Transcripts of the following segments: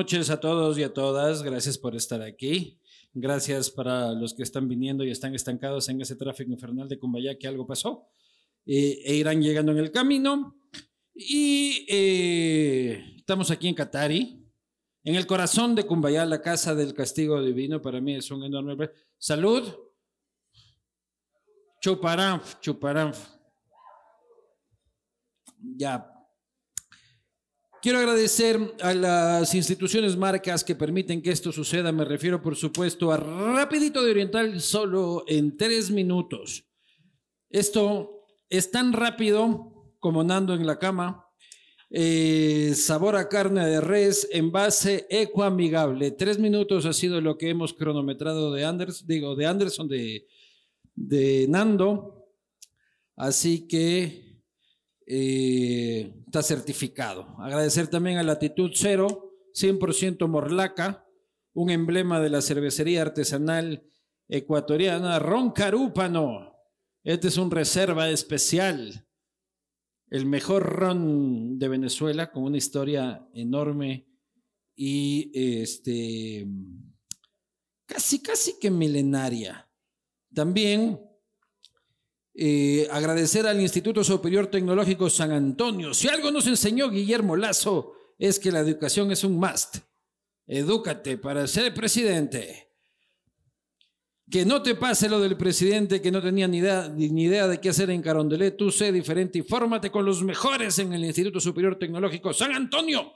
noches a todos y a todas. Gracias por estar aquí. Gracias para los que están viniendo y están estancados en ese tráfico infernal de Cumbayá que algo pasó eh, e irán llegando en el camino. Y eh, estamos aquí en Catari, en el corazón de Cumbayá, la casa del castigo divino. Para mí es un enorme. Salud. Chuparanf, chuparanf. Ya. Quiero agradecer a las instituciones marcas que permiten que esto suceda. Me refiero, por supuesto, a Rapidito de Oriental, solo en tres minutos. Esto es tan rápido como Nando en la cama. Eh, sabor a carne de res, envase ecoamigable. Tres minutos ha sido lo que hemos cronometrado de Anderson, digo, de Anderson, de, de Nando. Así que eh, está certificado. Agradecer también a Latitud Cero, 100% Morlaca, un emblema de la cervecería artesanal ecuatoriana, Ron Carúpano. Este es un reserva especial, el mejor ron de Venezuela, con una historia enorme y este casi, casi que milenaria. También eh, agradecer al Instituto Superior Tecnológico San Antonio. Si algo nos enseñó Guillermo Lazo es que la educación es un must. Edúcate para ser presidente. Que no te pase lo del presidente que no tenía ni idea, ni idea de qué hacer en Carondelet. Tú sé diferente y fórmate con los mejores en el Instituto Superior Tecnológico San Antonio,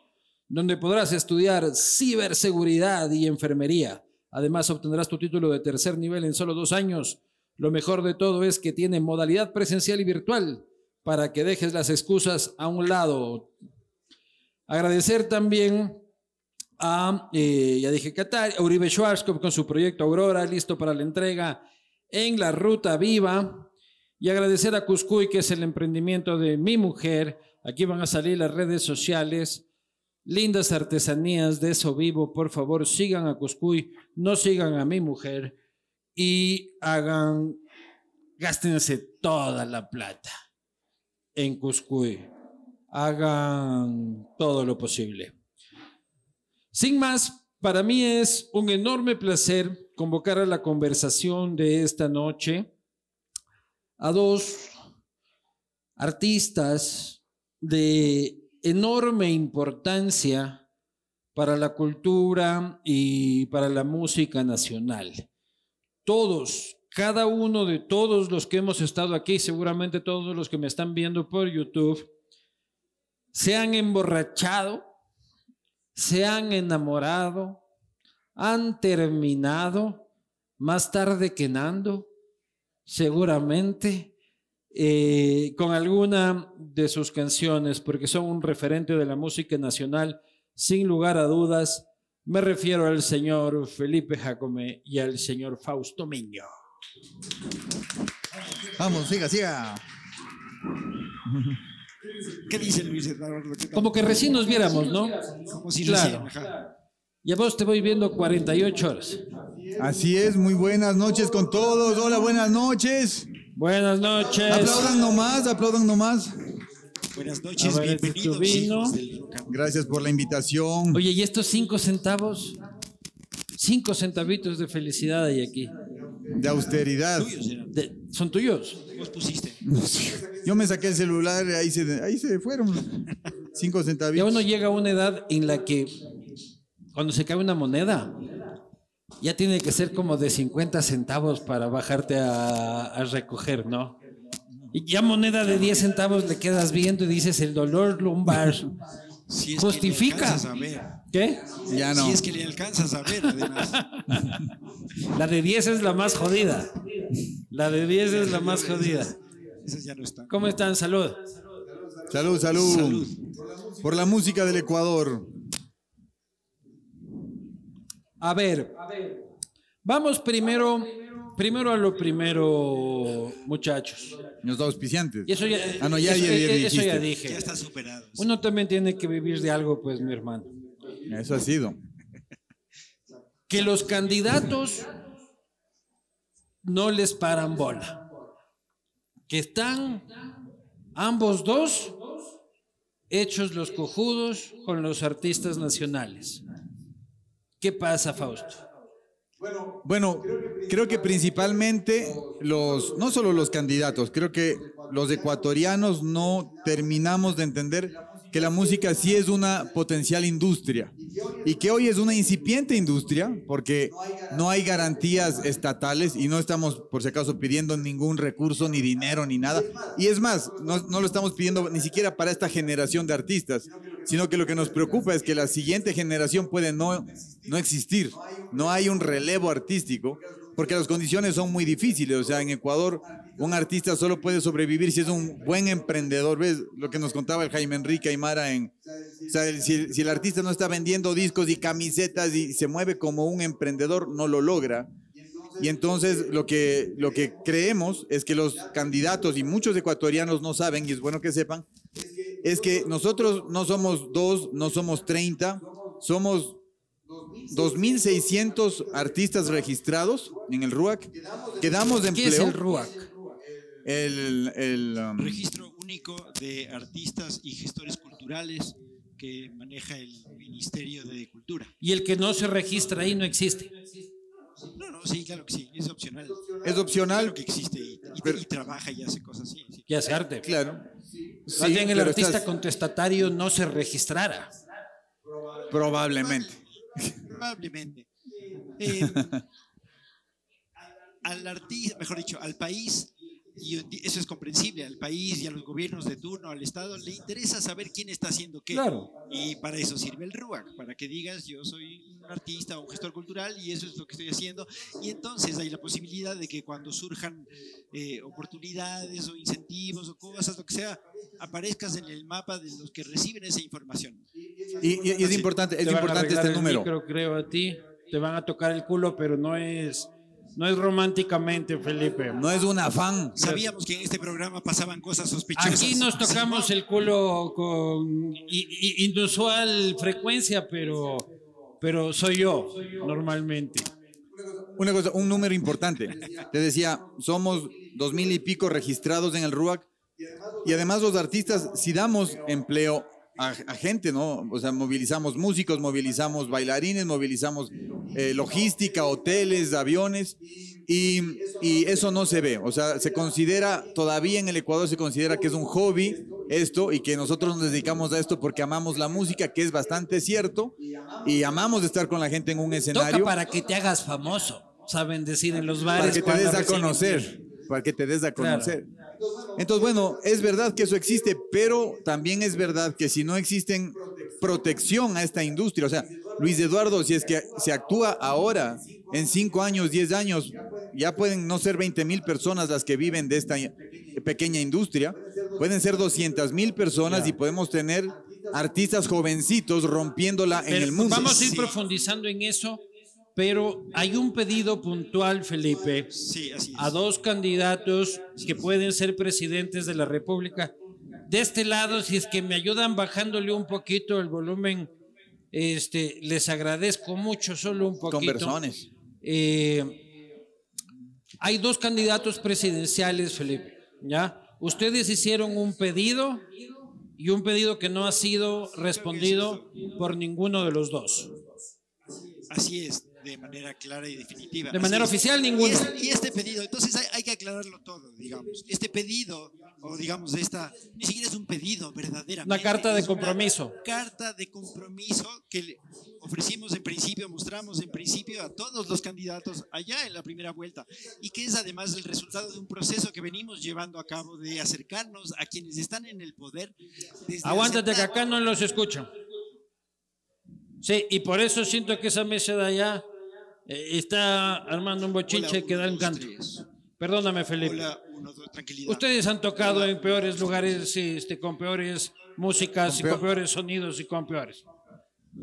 donde podrás estudiar ciberseguridad y enfermería. Además, obtendrás tu título de tercer nivel en solo dos años lo mejor de todo es que tiene modalidad presencial y virtual para que dejes las excusas a un lado. Agradecer también a, eh, ya dije Qatar, Uribe Schwarzkopf con su proyecto Aurora, listo para la entrega en la Ruta Viva. Y agradecer a Cuscuy, que es el emprendimiento de mi mujer. Aquí van a salir las redes sociales. Lindas artesanías de eso vivo. Por favor, sigan a Cuscuy, no sigan a mi mujer y hagan, gástense toda la plata en Cuscuy. Hagan todo lo posible. Sin más, para mí es un enorme placer convocar a la conversación de esta noche a dos artistas de enorme importancia para la cultura y para la música nacional todos, cada uno de todos los que hemos estado aquí, seguramente todos los que me están viendo por YouTube, se han emborrachado, se han enamorado, han terminado más tarde que Nando, seguramente, eh, con alguna de sus canciones, porque son un referente de la música nacional, sin lugar a dudas, me refiero al señor Felipe Jacome y al señor Fausto Miño. Vamos, siga, siga. ¿Qué dice Luis Eduardo? Como que recién nos viéramos, ¿no? Como si Claro. Y a vos te voy viendo 48 horas. Así es, muy buenas noches con todos. Hola, buenas noches. Buenas noches. Aplaudan nomás, aplaudan nomás. Buenas noches, ver, este bienvenidos. hijos del. Gracias por la invitación. Oye, ¿y estos cinco centavos? Cinco centavitos de felicidad hay aquí. De austeridad. Tuyos. De- ¿Son tuyos? Vos pusiste. Yo me saqué el celular, ahí se, ahí se fueron. Cinco Ya centavitos. uno llega a una edad en la que cuando se cae una moneda, ya tiene que ser como de 50 centavos para bajarte a, a recoger, ¿no? Y ya moneda de 10 centavos le quedas viendo y dices el dolor lumbar. Si es Justifica. Que le a ver. ¿Qué? Ya no. Si es que le alcanzas a ver, además. La de 10 es la más jodida. La de 10 es la más jodida. Esas ya no están. ¿Cómo están? Salud. Salud, salud, Salud. Por la música del Ecuador. A ver, vamos primero, primero a lo primero, muchachos. Los dos auspiciantes. Y eso ya, Ah, no, ya eso, eso ya dije. Ya está superado. Uno también tiene que vivir de algo, pues, mi hermano. Eso ha sido. Que los candidatos no les paran bola. Que están ambos dos hechos los cojudos con los artistas nacionales. ¿Qué pasa, Fausto? Bueno, creo que principalmente los, no solo los candidatos, creo que los ecuatorianos no terminamos de entender que la música sí es una potencial industria y que hoy es una incipiente industria porque no hay garantías estatales y no estamos, por si acaso, pidiendo ningún recurso, ni dinero, ni nada. Y es más, no, no lo estamos pidiendo ni siquiera para esta generación de artistas, sino que lo que nos preocupa es que la siguiente generación puede no, no existir. No hay un relevo artístico porque las condiciones son muy difíciles. O sea, en Ecuador un artista solo puede sobrevivir si es un buen emprendedor. ¿Ves lo que nos contaba el Jaime Enrique Aymara. O sea, si, si el artista no está vendiendo discos y camisetas y se mueve como un emprendedor, no lo logra. Y entonces lo que, lo que creemos es que los candidatos, y muchos ecuatorianos no saben, y es bueno que sepan, es que nosotros no somos dos, no somos 30, somos 2.600 artistas registrados en el RUAC, que damos de ¿Qué es empleo. el RUAC? El, el, um, Registro único de artistas y gestores culturales que maneja el Ministerio de Cultura. Y el que no se registra ahí no existe. No, no, sí, claro que sí, es opcional. es opcional, Claro que existe y, y- Pero- y trabaja y hace cosas así. sí. Y hace arte. claro. Más bien el artista estás- contestatario no se registrara. Probablemente. Probablemente. Eh, al artista, mejor dicho, al país, y eso es comprensible, al país y a los gobiernos de turno, al Estado, le interesa saber quién está haciendo qué. Claro. Y para eso sirve el RUAC, para que digas yo soy un artista o un gestor cultural y eso es lo que estoy haciendo. Y entonces hay la posibilidad de que cuando surjan eh, oportunidades o incentivos o cosas, lo que sea, aparezcas en el mapa de los que reciben esa información. Y, y- y es importante, es importante este número. micro, creo a ti. Te van a tocar el culo, pero no es, no es románticamente, Felipe. No es un afán. Sabíamos que en este programa pasaban cosas sospechosas. Aquí nos tocamos el culo con inusual frecuencia, pero, pero soy yo normalmente. Una cosa, un número importante. Te decía, somos dos mil y pico registrados en el RUAC y además los artistas, si damos empleo a, a gente, ¿no? O sea, movilizamos músicos, movilizamos bailarines, movilizamos eh, logística, hoteles, aviones y, y eso no se ve. O sea, se considera, todavía en el Ecuador se considera que es un hobby esto y que nosotros nos dedicamos a esto porque amamos la música, que es bastante cierto y amamos estar con la gente en un Toca escenario. para que te hagas famoso, saben decir en los para bares. que te des a conocer, para que te des a Claro. Entonces, bueno, es verdad que eso existe, pero también es verdad que si no existen protección a esta industria, o sea, Luis Eduardo, si es que se actúa ahora, en cinco años, diez años, ya pueden no ser 20 mil personas las que viven de esta pequeña industria, pueden ser 200 mil personas y podemos tener artistas jovencitos rompiéndola en el mundo. Vamos a ir profundizando en eso, pero hay un pedido puntual, Felipe, Sí, así es. a dos candidatos que pueden ser presidentes de la República. De este lado, si es que me ayudan bajándole un poquito el volumen, este, les agradezco mucho, solo un poquito. Conversones. Eh, hay dos candidatos presidenciales, Felipe. ¿Ya? Ustedes hicieron un pedido y un pedido que no ha sido respondido por ninguno de los dos. Así es, de manera clara y definitiva. De manera oficial, Y, ninguno. y este pedido, entonces hay, hay que aclararlo todo, digamos. Este pedido, o digamos, esta, ni siquiera es un pedido verdaderamente. Una carta de compromiso. carta de compromiso que le ofrecimos en principio, mostramos en principio a todos los candidatos allá en la primera vuelta. Y que es además el resultado de un proceso que venimos llevando a cabo de acercarnos a quienes están en el poder. desde Aguántate que acá no los escucho. Sí, y por eso siento que esa mesa de allá eh, está armando un bochinche Hola, que da un canto. tres. Perdóname, Felipe. Hola, uno, dos, tranquilidad. Ustedes han tocado en peores lugares, este, con peores músicas y Con con peor- peores sonidos y con peores.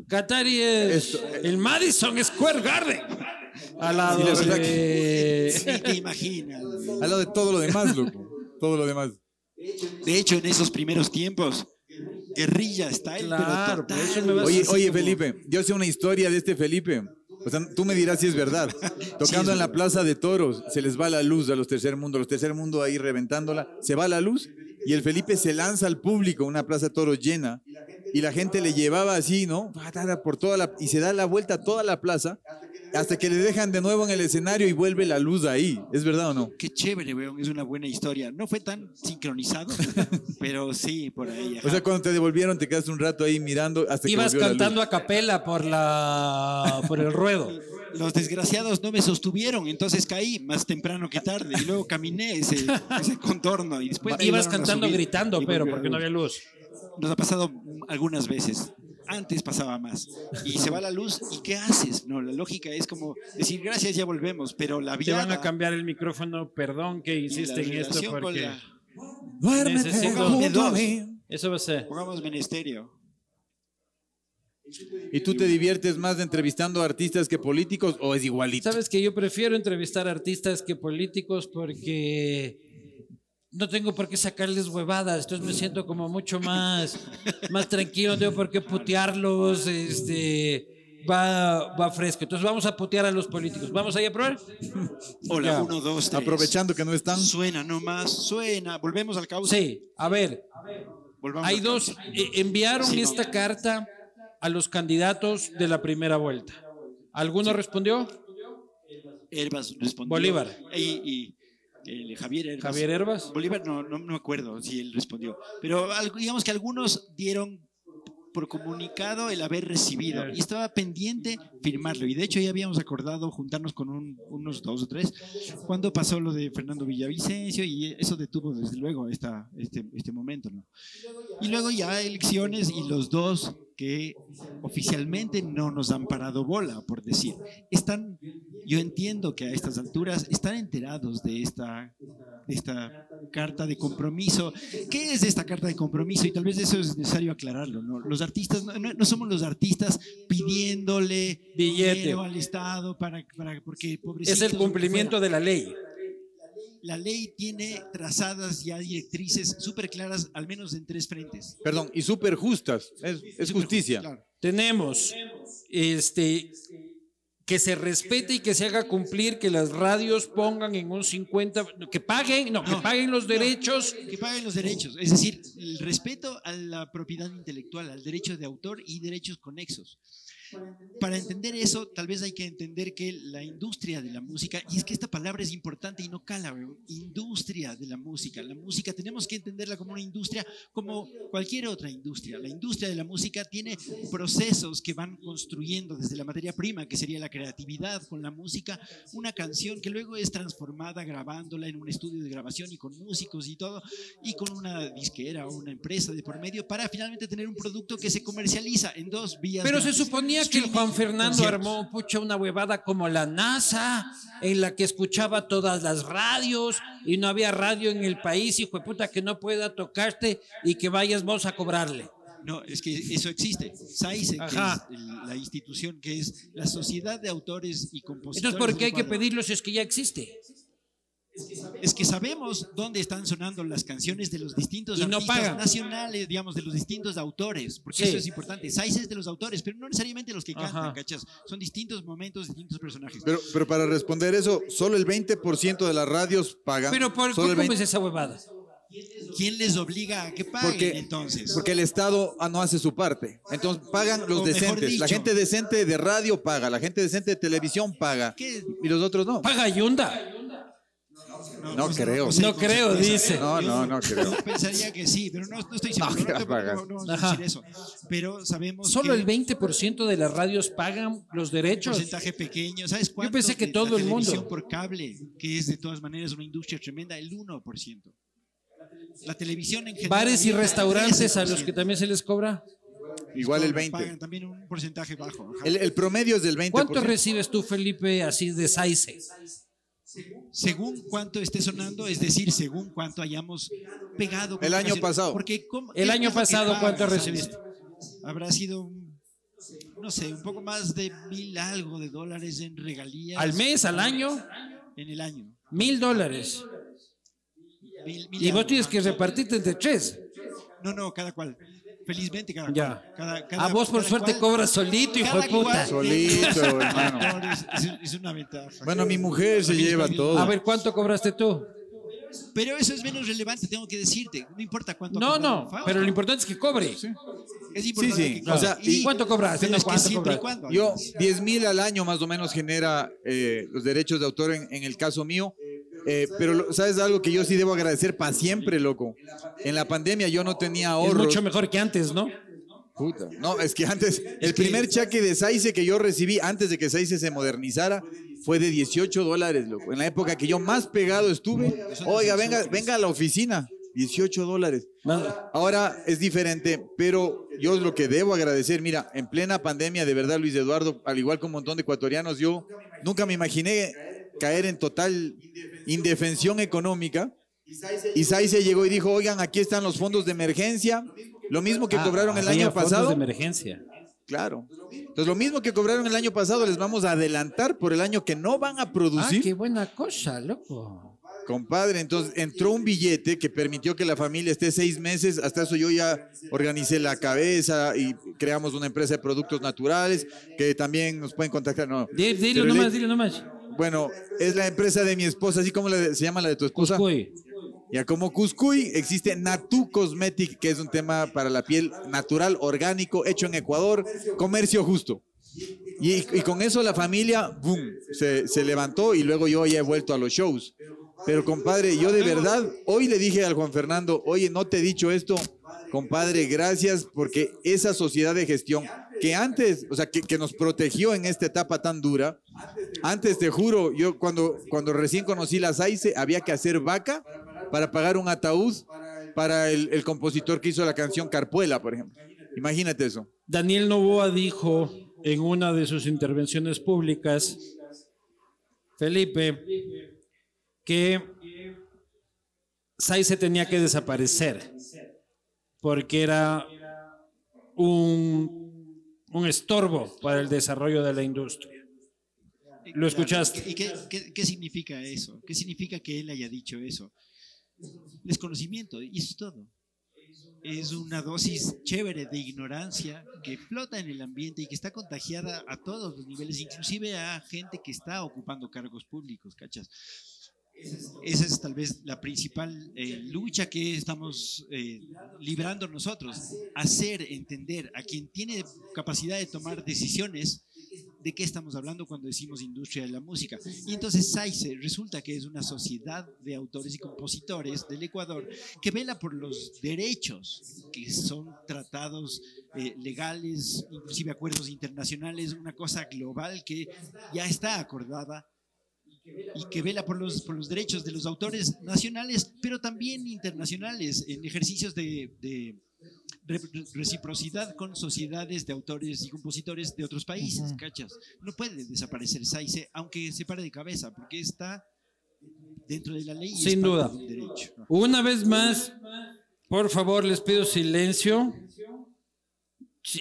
Qatari es Esto- el Madison Square Garden. Al lado Sí, de... Ni te imaginas. Al lado de todo lo demás, loco. Todo lo demás. De hecho, en esos primeros tiempos, guerrilla style, Claro, pero total. Oye, oye, como- Felipe, yo sé una historia de este Felipe. O sea, tú me dirás si es verdad. Tocando en la. Plaza de Toros, se les va la luz a los tercer mundo, los tercer mundo ahí reventándola, se va la luz y el Felipe se lanza al público, una Plaza de Toros llena, y la gente le llevaba así, ¿no? Por toda la, y se da la vuelta a toda la plaza hasta que le dejan de nuevo en el escenario y vuelve la luz ahí. ¿Es verdad o no? Qué chévere, weón. Es una buena historia. No fue tan sincronizado, pero sí, por ahí. O sea, cuando te devolvieron, te quedaste un rato ahí mirando hasta que Ibas cantando a capela por, la, por el ruedo. Los desgraciados no me sostuvieron, entonces caí más temprano que tarde y luego caminé ese, ese contorno. Y después Ibas cantando gritando, pero porque no había luz. Nos ha pasado algunas veces antes pasaba más. Y se va la luz, ¿y qué haces? No, la lógica es como decir gracias, ya volvemos, pero la vida. Te van a cambiar el micrófono, perdón que hiciste en esto porque. Eso va a ser. Pongamos ministerio. ¿Y tú te diviertes más entrevistando artistas que políticos o es igualito? Sabes que yo prefiero entrevistar artistas que políticos porque no tengo por qué sacarles huevadas, entonces me siento como mucho más, más tranquilo, no tengo por qué putearlos, este, va, va fresco. Entonces vamos a putear a los políticos. ¿Vamos ahí a probar? Hola, uno, dos, tres. Aprovechando que no están. Suena nomás, suena. Volvemos al causa. Sí, a ver. Hay dos, eh, enviaron esta carta a los candidatos de la primera vuelta. ¿Alguno respondió? Herbas respondió. Bolívar. y Javier Herbas. Javier Herbas. Bolívar, no, no, me acuerdo si él respondió. Pero digamos que algunos dieron por comunicado el haber recibido y estaba pendiente firmarlo. Y de hecho ya habíamos acordado juntarnos con unos dos o tres cuando pasó lo de Fernando Villavicencio y eso detuvo desde luego esta, este, este momento. ¿no? Y luego ya elecciones y los dos que oficialmente no nos han parado bola, por decir. Están, yo entiendo que a estas alturas están enterados de esta, de esta carta de compromiso. ¿Qué es esta carta de compromiso? Y tal vez eso es necesario aclararlo. ¿no? Los artistas, no, somos los artistas pidiéndole billete al Estado para, para porque Es el cumplimiento de la ley la ley tiene trazadas ya directrices súper claras, al menos en tres frentes. Perdón, y súper justas, es, justicia. Tenemos este, que se respete y que se haga cumplir que las radios pongan en un 50, que paguen, no, que paguen los derechos. que paguen los derechos, es decir, el respeto a la propiedad intelectual, al derecho de autor y derechos conexos. Para entender eso, tal vez hay que entender que la industria de la música, y es que esta palabra es importante y no cala, industria de la música. La música tenemos que entenderla como una industria, como cualquier otra industria. La industria de la música tiene procesos que van construyendo desde la materia prima, que sería la creatividad con la música, una canción que luego es transformada grabándola en un estudio de grabación y con músicos y todo, y con una disquera o una empresa de por medio, para finalmente tener un producto que se comercializa en dos vías. Pero se suponía que Juan Fernando armó pucha una huevada como la NASA, en la que escuchaba todas las radios y no había radio en el país, hijo de puta, que no pueda tocarte y que vayas vos a cobrarle. No, es que eso existe. SAICE, que es la institución que es la Sociedad de Autores y Compositores. Entonces, ¿por qué hay que pedirlo si es que ya existe? Es que sabemos dónde están sonando las canciones de los distintos artistas nacionales, digamos, de los distintos autores, porque eso es importante. Sais es de los autores, pero no necesariamente los que cantan, ¿cachas? Son distintos momentos, distintos personajes. Pero, pero para responder eso, solo el 20% de las radios pagan. Pero por, ¿cómo es esa huevada? ¿Quién les obliga a que paguen entonces? Porque el Estado ah, no hace su parte. Entonces pagan los decentes. la gente decente de radio paga, la gente decente de televisión paga. Y los otros no. Paga Yunda. No, creo. No, creo, dice. No, no, no creo. pensaría que sí, pero no, estoy seguro. No, no, no, decir eso. Pero sabemos Solo el 20% de las radios pagan los derechos. Un porcentaje pequeño. ¿Sabes cuánto? Yo pensé que todo el mundo. por cable, que es de todas maneras una industria tremenda, el 1%. La televisión en general. Bares y restaurantes a los que también se les cobra. Igual el 20. Pagan también un porcentaje bajo. El, el, promedio es del 20%. ¿Cuánto recibes tú, Felipe, así de SAICE? Según cuánto esté sonando, es decir, según cuánto hayamos pegado. El año pasado. Porque el año pasado, ¿cuánto recibiste? Habrá sido, no sé, un poco más de mil algo de dólares en regalías. ¿Al mes, al año? En el año. Mil dólares. y vos tienes que repartirte entre tres. No, no, cada cual. Felizmente cada ya. Cada, a vos por suerte cobras solito, hijo de puta. Solito, hermano. Es, una ventaja. Bueno, mi mujer se lleva todo. A ver, ¿cuánto cobraste tú? Pero eso es menos relevante, tengo que decirte. No importa cuánto. No, no, pero lo importante es que cobre. Es importante sí. que O sea, y- ¿y cuánto cobras? No, es que ¿cuánto siempre y cobras? cuando. Yo, además. 10 mil al año más o menos genera eh, los derechos de autor en, en el caso mío. Eh, pero, ¿sabes algo que yo sí debo agradecer para siempre, loco? En la pandemia yo no tenía Es ahorros. mucho mejor que antes, ¿no? Puta. No, es que antes, el primer cheque de Saize que yo recibí antes de que Saize se modernizara fue de 18 dólares, loco. En la época que yo más pegado estuve, oiga, venga, venga a la oficina, 18 dólares. Ahora es diferente, pero yo lo que debo agradecer, mira, en plena pandemia, de verdad, Luis Eduardo, al igual que un montón de ecuatorianos, yo nunca me imaginé caer en total indefensión económica. Y Saize llegó y dijo, oigan, aquí están los fondos de emergencia, lo mismo que Ah, cobraron el año fondos pasado. de emergencia. Claro. Entonces, lo mismo que cobraron el año pasado, les vamos a adelantar por el año que no van a Ah, producir. qué buena cosa, loco. Compadre, entonces entró un billete que permitió que la familia esté seis meses. Hasta eso yo ya organicé la cabeza y creamos una empresa de productos naturales que también nos pueden contactar. No. Dilo nomás, dilo nomás. Bueno, es la empresa de mi esposa, así como la de- se llama la de tu esposa. Cuscuy. Ya como Cuscuy existe Natu Cosmetic, que es un tema para la piel natural, orgánico, hecho en Ecuador, comercio justo. Y, y con eso la familia, boom, se, se levantó y luego yo ya he vuelto a los shows. Pero compadre, yo de verdad, hoy le dije al Juan Fernando, oye, no te he dicho esto, compadre, gracias porque esa sociedad de gestión que antes, o sea, que, nos protegió en esta etapa tan dura, antes te juro, yo cuando, cuando recién conocí la SAICE, había que hacer vaca para pagar un ataúd para el, el compositor que hizo la canción Carpuela, por ejemplo. Imagínate eso. Daniel Novoa dijo en una de sus intervenciones públicas, Felipe, que Saize tenía que desaparecer porque era un, un estorbo para el desarrollo de la industria. Lo escuchaste. ¿Y qué, qué- qué significa eso? ¿Qué significa que él haya dicho eso? Desconocimiento, y eso es todo. Es una dosis chévere de ignorancia que flota en el ambiente y que está contagiada a todos los niveles, inclusive a gente que está ocupando cargos públicos, ¿cachas? Esa es tal vez la principal eh, lucha que estamos eh, librando nosotros, hacer entender a quien tiene capacidad de tomar decisiones de qué estamos hablando cuando decimos industria de la música. Y entonces SAICE resulta que es una sociedad de autores y compositores del Ecuador que vela por los derechos que son tratados eh, legales, inclusive acuerdos internacionales, una cosa global que ya está acordada y que vela por los, por los derechos de los autores nacionales, pero también internacionales, en ejercicios de, de re- reciprocidad con sociedades de autores y compositores de otros países, ¿cachas? No puede desaparecer SAICE, aunque se pare de cabeza, porque está dentro de la ley. Sin duda. derecho. Una vez más, por favor, les pido silencio.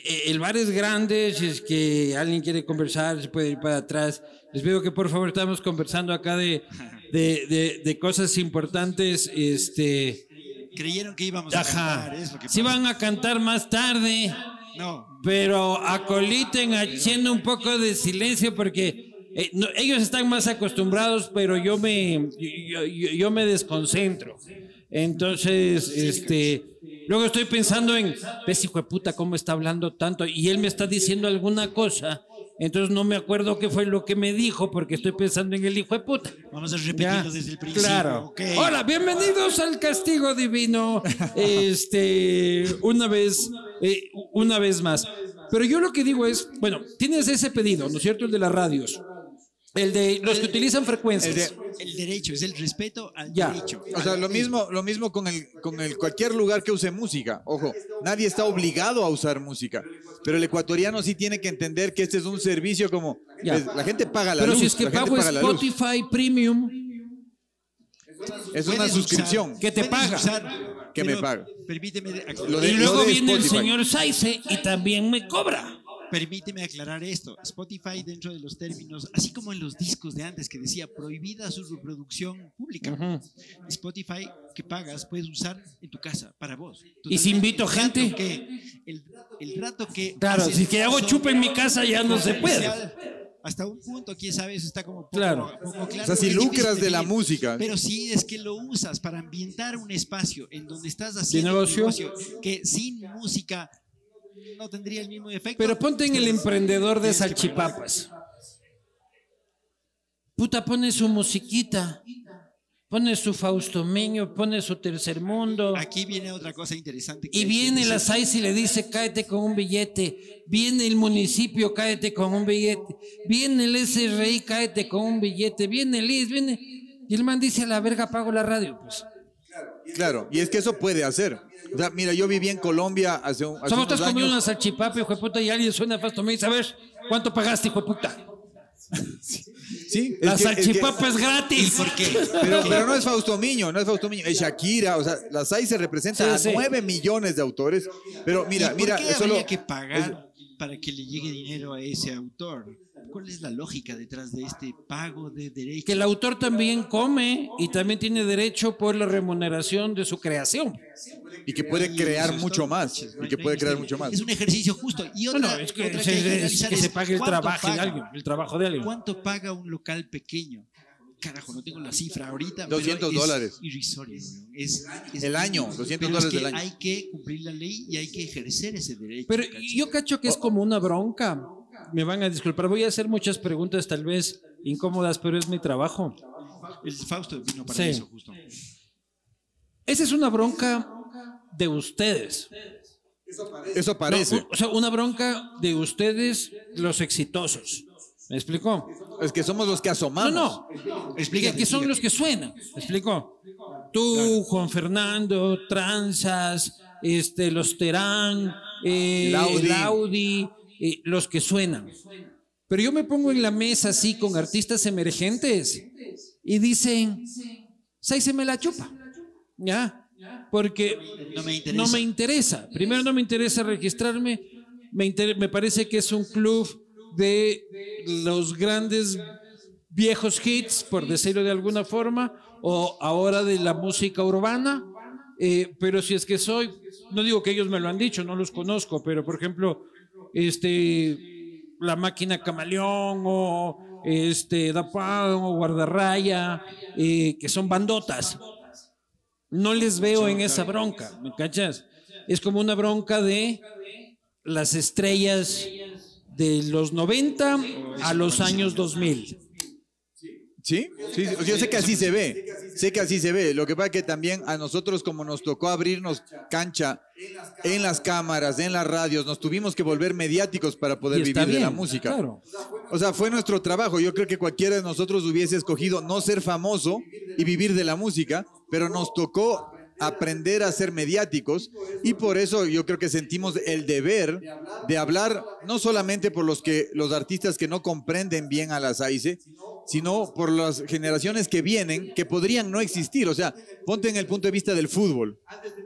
Eh, El bar es grande, si es que alguien quiere conversar, se puede ir para atrás. Les pido que por favor estamos conversando acá de, de, de- de cosas importantes. Este, Creyeron que íbamos a ajá. cantar, es lo que van a cantar más tarde, No, pero acoliten haciendo un poco de silencio porque eh, no, ellos están más acostumbrados, pero yo me, yo, yo- yo me desconcentro. Entonces, este, luego estoy pensando en, ves hijo de puta cómo está hablando tanto y él me está diciendo alguna cosa. Entonces no me acuerdo qué fue lo que me dijo porque estoy pensando en el hijo de puta. vamos a Ya, repetirlo desde el principio. Claro. Hola, bienvenidos al castigo divino. Este, una vez, eh, una vez más. Pero yo lo que digo es, bueno, tienes ese pedido, ¿no es cierto? El de las radios. El de los que utilizan frecuencias. El de- El derecho, es el respeto al Ya. derecho. O sea, lo mismo, lo mismo con el, con el cualquier lugar que use música. Ojo, nadie está obligado a usar música, pero el ecuatoriano sí tiene que entender que este es un servicio como Ya. pues, la gente paga la Pero luz. si es que pago. Spotify Premium, Es una suscripción. usar- ¿Qué te paga? usar, ¿Qué me pero paga? Permíteme, de- y luego de viene el señor Saize y también me cobra. Permíteme aclarar esto. Spotify dentro de los términos, así como en los discos de antes que decía prohibida su reproducción pública. Spotify que pagas puedes usar en tu casa para vos. ¿Y si invito gente? que- el, el rato que Claro, si que hago chupa en mi casa ya no se puede. Hasta un punto, quién sabe, eso está como poco, Claro. poco claro. O sea, si es lucras de la música. Pero sí es que lo usas para ambientar un espacio en donde estás haciendo un negocio? que sin música no tendría el mismo efecto. Pero ponte en el emprendedor de salchipapas. Puta, pone su musiquita. Pone su Fausto Miño, pone su Tercer Mundo. Aquí viene otra cosa interesante. Y viene la SAIS y le dice, cáete con un billete. Viene el municipio, cáete con un billete. Viene el SRI, cáete con un billete. Viene el IS, viene... Y el man dice, a la verga, pago la radio. Pues. Claro, y es que eso puede hacer. O sea, mira, yo viví en Colombia hace, un, hace Somos estás comiendo una salchipapa, hijo de puta, y alguien suena Fausto Miño y dice, a ver, ¿cuánto pagaste, hijo de puta? Sí, es La que- es que- salchipapa es gratis. ¿Por qué? Pero, pero no es Fausto Miño, no es Fausto Miño, es Shakira, o sea, la SAI se representa Sí, sí. a 9 millones de autores, pero mira, ¿Y por mira, qué eso habría lo- que pagar para que le llegue dinero a ese autor? ¿Cuál es la lógica detrás de este pago de derechos? Que el autor también come y también tiene derecho por la remuneración de su creación. y que puede crear mucho más, No y que no puede crear mucho más. Es un ejercicio justo. Y otra, Bueno, es que, otra se, hay es que se pague el trabajo de paga- alguien, el trabajo de alguien. ¿Cuánto paga un local pequeño? Carajo, no tengo la cifra ahorita. 200 pero es dólares. Irrisorio. Es, es El año, mínimo. 200 Pero es dólares que del año. Hay que cumplir la ley y hay que ejercer ese derecho. Pero ¿cachai? yo cacho que es como una bronca. Me van a disculpar, voy a hacer muchas preguntas tal vez incómodas, pero es mi trabajo. El Fausto vino para Sí. eso, justo. Esa es una bronca de ustedes. Eso parece. No, o sea, una bronca de ustedes, los exitosos. ¿Me explicó? Es que somos los que No, asomamos. no. Explícate, que, que son explícate. los que suenan. ¿Me explicó? Tú, Juan Fernando, Tranzas, este, los Terán, eh, El Audi. el Audi, eh, los que suenan. Pero yo me pongo en la mesa así con artistas emergentes y dicen, Sai se me la chupa. ¿Ya? Porque No me interesa. no me interesa. Primero no me interesa registrarme. Me, inter- me parece que es un club de los grandes viejos hits, por decirlo de alguna forma, o ahora de la música urbana. Eh, pero si es que soy, no digo que ellos me lo han dicho, no los conozco, pero por ejemplo, este, la máquina camaleón o este, Da o Guardarraya, eh, que son bandotas. No les veo en esa bronca, ¿me cachas? Es como una bronca de las estrellas de los 90 a los años 2000. ¿Sí? Sí, sí. Yo sé que así se ve. Sé que así se ve. Lo que pasa es que también a nosotros, como nos tocó abrirnos cancha en las cámaras, en las radios, nos tuvimos que volver mediáticos para poder vivir de la música. claro. O sea, fue nuestro trabajo. Yo creo que cualquiera de nosotros hubiese escogido no ser famoso y vivir de la música, pero nos tocó aprender a ser mediáticos y por eso yo creo que sentimos el deber de hablar no solamente por los que los artistas que no comprenden bien a las AICE, sino por las generaciones que vienen que podrían no existir. O sea, ponte en el punto de vista del fútbol.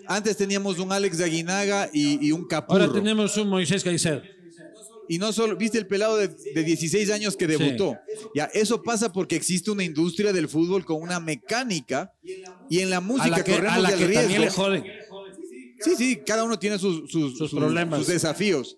Antes teníamos un Alex de Aguinaga y, y un Capurro. Ahora tenemos un Moisés Caicedo. Y no solo, viste el pelado de, de 16 años que debutó. Ya, eso pasa porque existe una industria del fútbol con una mecánica y en la A música la que, a corremos la el que también le riesgo. joden. Sí, sí, cada uno tiene sus, sus, Sus sus- problemas. sus desafíos.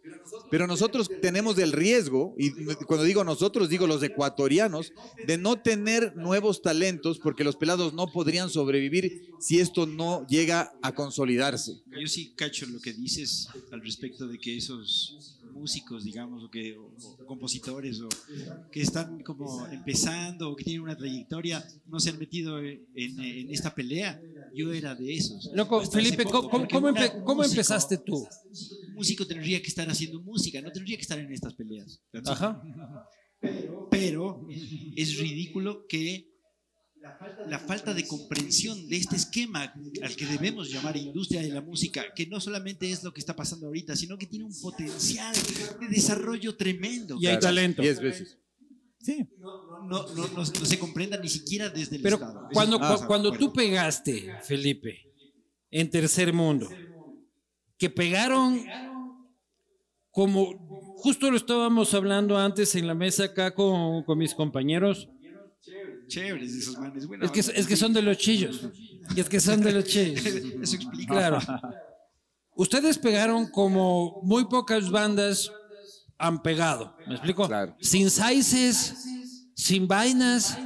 Pero nosotros tenemos el riesgo, y cuando digo nosotros, digo los ecuatorianos, de no tener nuevos talentos porque los pelados no podrían sobrevivir si esto no llega a consolidarse. Yo sí cacho lo que dices al respecto de que esos músicos, digamos, o que o- o compositores o que están como empezando o que tienen una trayectoria no se han metido en, en esta pelea. Yo era de esos. Loco, Hasta Felipe, poco, ¿cómo, cómo, empe- un cómo músico- empezaste tú? Un músico tendría que estar haciendo música, no tendría que estar en estas peleas. Ajá. Pero es ridículo que la falta de comprensión de este esquema al que debemos llamar industria de la música, que no solamente es lo que está pasando ahorita, sino que tiene un potencial de desarrollo tremendo. Y hay Claro, talento. Diez veces. Sí. No, no, no- no se comprenda ni siquiera desde el Pero Estado. Cuando, ah, cuando tú pegaste, Felipe, en Tercer Mundo, que pegaron como, justo lo estábamos hablando antes en la mesa acá con, con mis compañeros, Chéveres esos manes. buena es que, onda. es que son de los chillos, y es que son de los chillos. Eso explica. Claro. Ustedes pegaron como muy pocas bandas han pegado. ¿Me explico? Claro. Sin sizes, sin vainas.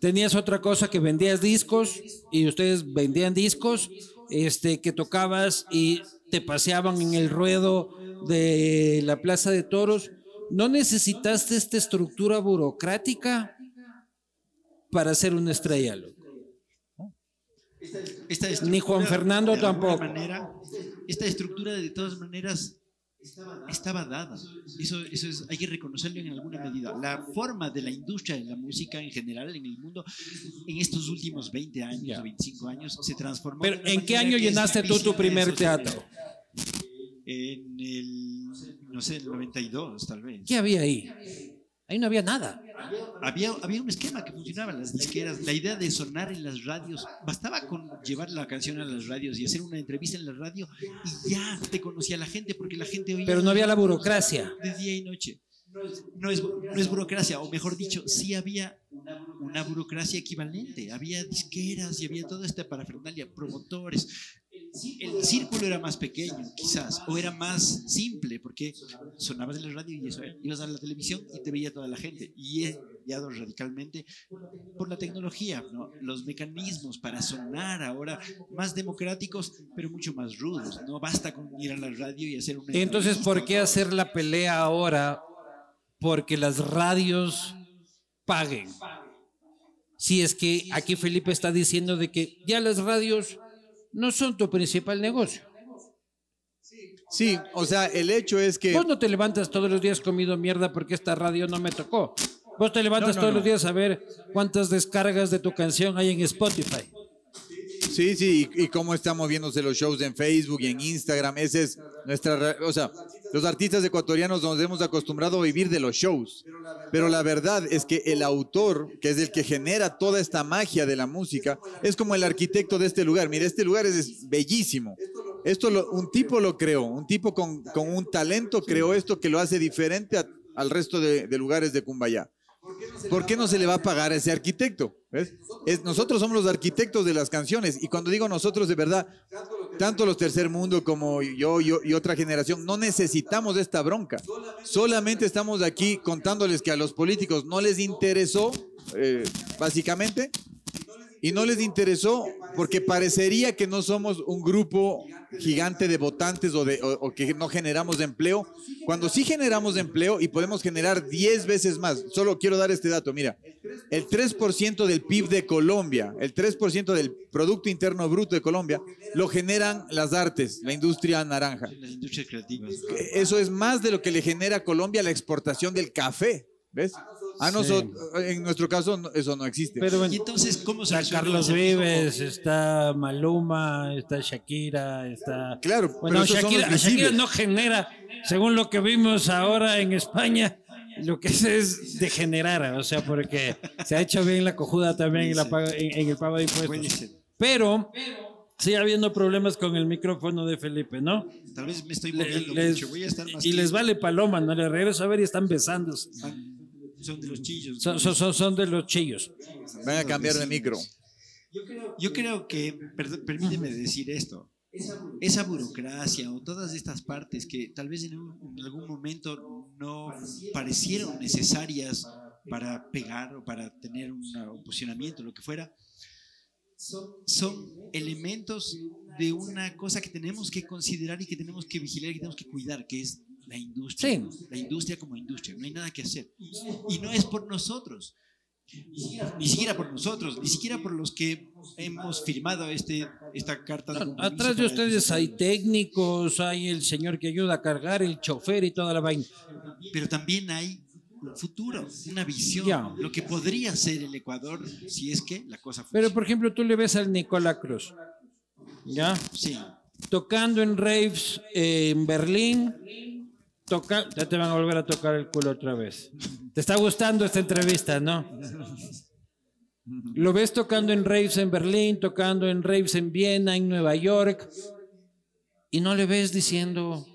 Tenías otra cosa que vendías discos y ustedes vendían discos, este, que tocabas y te paseaban en el ruedo de la Plaza de Toros, ¿no necesitaste esta estructura burocrática para ser una estrella, loco? Ni Juan Fernando tampoco. esta estructura de todas maneras estaba dada. Eso, eso es, hay que reconocerlo en alguna medida. La forma de la industria de la música en general en el mundo en estos últimos 20 años o 25 años se transformó. Pero ¿en qué año llenaste tú tu primer teatro? En el, no sé, el 92 tal vez. ¿Qué había ahí? Ahí no había nada. Había, había un esquema que funcionaba, las disqueras, la idea de sonar en las radios, bastaba con llevar la canción a las radios y hacer una entrevista en la radio y ya te conocía la gente porque la gente oía. Pero no había la burocracia. De día y noche. No es, no es burocracia, o mejor dicho, sí había una burocracia equivalente. Había disqueras y había toda esta parafernalia, promotores, el círculo era más pequeño, quizás, o era más simple, porque sonabas en la radio y eso, ibas a la televisión y te veía toda la gente. Y he cambiado radicalmente por la tecnología, ¿no? los mecanismos para sonar ahora más democráticos, pero mucho más rudos. No basta con ir a la radio y hacer una. Entonces, ¿por qué hacer la pelea ahora? Porque las radios paguen. Si es que aquí Felipe está diciendo de que ya las radios no son tu principal negocio. Sí, o sea, el hecho es que... Vos no te levantas todos los días comido mierda porque esta radio no me tocó. Vos te levantas todos los días a ver cuántas descargas de tu canción hay en Spotify. Sí, sí, y, cómo están moviéndose los shows en Facebook y en Instagram. Esa es nuestra. O sea, los artistas ecuatorianos nos hemos acostumbrado a vivir de los shows. Pero la verdad es que el autor, que es el que genera toda esta magia de la música, es como el arquitecto de este lugar. Mire, este lugar es, bellísimo. Esto un tipo lo creó, un tipo con, un talento creó esto que lo hace diferente al resto de, de lugares de Cumbayá. ¿Por qué no se le va a pagar a ese arquitecto? nosotros somos los arquitectos de las canciones y cuando digo nosotros de verdad, tanto los tercer mundo como yo, yo y otra generación, no necesitamos esta bronca. Solamente estamos aquí contándoles que a los políticos no les interesó, eh, básicamente, y no les interesó porque parecería que no somos un grupo gigante de votantes o, de, o, que no generamos empleo, cuando sí generamos empleo y podemos generar 10 veces más. Solo quiero dar este dato, mira, el 3% del PIB de Colombia, el 3% del Producto Interno Bruto de Colombia, lo generan las artes, la industria naranja. Eso es más de lo que le genera a Colombia la exportación del café, ¿ves? A nosotros, en nuestro caso, eso no existe. Pero ¿Y entonces cómo se Está Carlos Vives, está Maluma, está Shakira, está. Claro, bueno, Shakira, Shakira no genera, según lo que vimos ahora en España, lo que hace es degenerar, o sea, porque se ha hecho bien la cojuda también en, la en, el pago de impuestos. Pero sigue habiendo problemas con el micrófono de Felipe, ¿no? Tal vez me estoy moviendo mucho, voy a estar más Y les vale paloma, ¿no? Le regreso a ver y están besándose. Son de los chillos. Son, son, son de los chillos. Van a cambiar de micro. Yo creo que, permíteme decir esto, esa burocracia o todas estas partes que tal vez en, algún momento no parecieron necesarias para pegar o para tener un posicionamiento, lo que fuera, son elementos de una cosa que tenemos que considerar y que tenemos que vigilar y que tenemos que cuidar, que es la industria. La industria como industria, no hay nada que hacer. Y no es por nosotros, ni siquiera por nosotros, ni siquiera por los que hemos firmado este, esta carta. De atrás de ustedes hay técnicos, hay el señor que ayuda a cargar, el chofer y toda la vaina. Pero también hay un futuro, una visión, lo que podría ser el Ecuador si es que la cosa funciona. Pero por ejemplo, tú le ves al Nicola Cruz, ¿ya? Sí. Tocando en raves en Berlín, toca, ya te van a volver a tocar el culo otra vez. ¿Te está gustando esta entrevista, no? Lo ves tocando en raves en Berlín, tocando en raves en Viena, en Nueva York, y no le ves diciendo...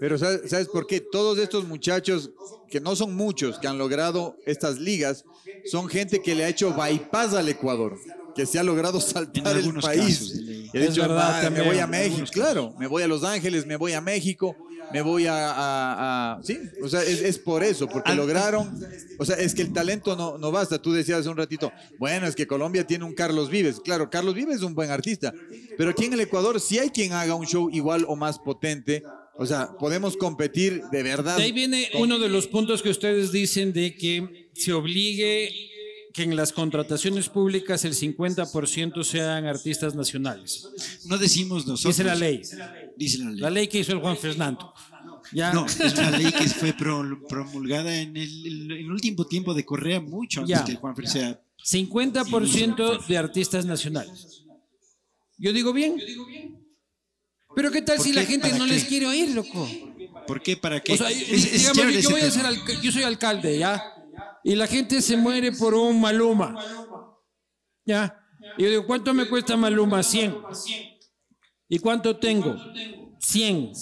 Pero ¿sabes por qué? Todos estos muchachos, que no son muchos, que han logrado estas ligas, son gente que le ha hecho bypass al Ecuador, que se ha logrado saltar el país. Dicho, me voy a México, claro, me voy a Los Ángeles, me voy a México, me voy a... sí, o sea, es, por eso, porque lograron, o sea, es que el talento no, no basta. Tú decías hace un ratito, bueno, es que Colombia tiene un Carlos Vives. Claro, Carlos Vives es un buen artista, pero aquí en el Ecuador sí hay quien haga un show igual o más potente. O sea, podemos competir de verdad. De ahí viene uno de los puntos que ustedes dicen de que se obligue que en las contrataciones públicas el 50% sean artistas nacionales. No decimos nosotros. Dice la ley. Dice la ley. La ley que hizo el Juan Fernando. ¿Ya? No, es una ley que fue promulgada en el, último tiempo de Correa, mucho antes que el Juan Fernando 50% de artistas nacionales. ¿Yo digo bien? Pero ¿qué tal si la gente no les quiere oír, loco? ¿Por qué? ¿Para qué? O sea, yo, voy a ser yo soy alcalde, ¿ya? Y la gente se muere por un Maluma. ¿Ya? Y yo digo, ¿cuánto me cuesta Maluma? 100. ¿Y cuánto tengo? 100.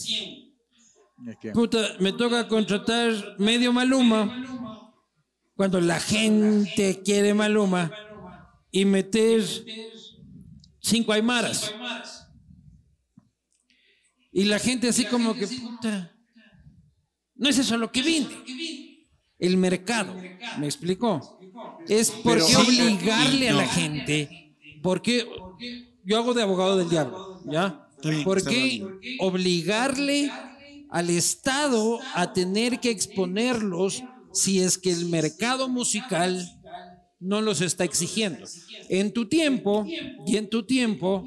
Puta, me toca contratar medio Maluma cuando la gente quiere Maluma y meter cinco aymaras. Y la gente así como que, puta, no es eso lo que vine el mercado. ¿Me explicó? Es por qué obligarle a la gente, porque yo hago de abogado del diablo, ¿ya? ¿Por qué obligarle al Estado a tener que exponerlos si es que el mercado musical no los está exigiendo? En tu tiempo y en tu tiempo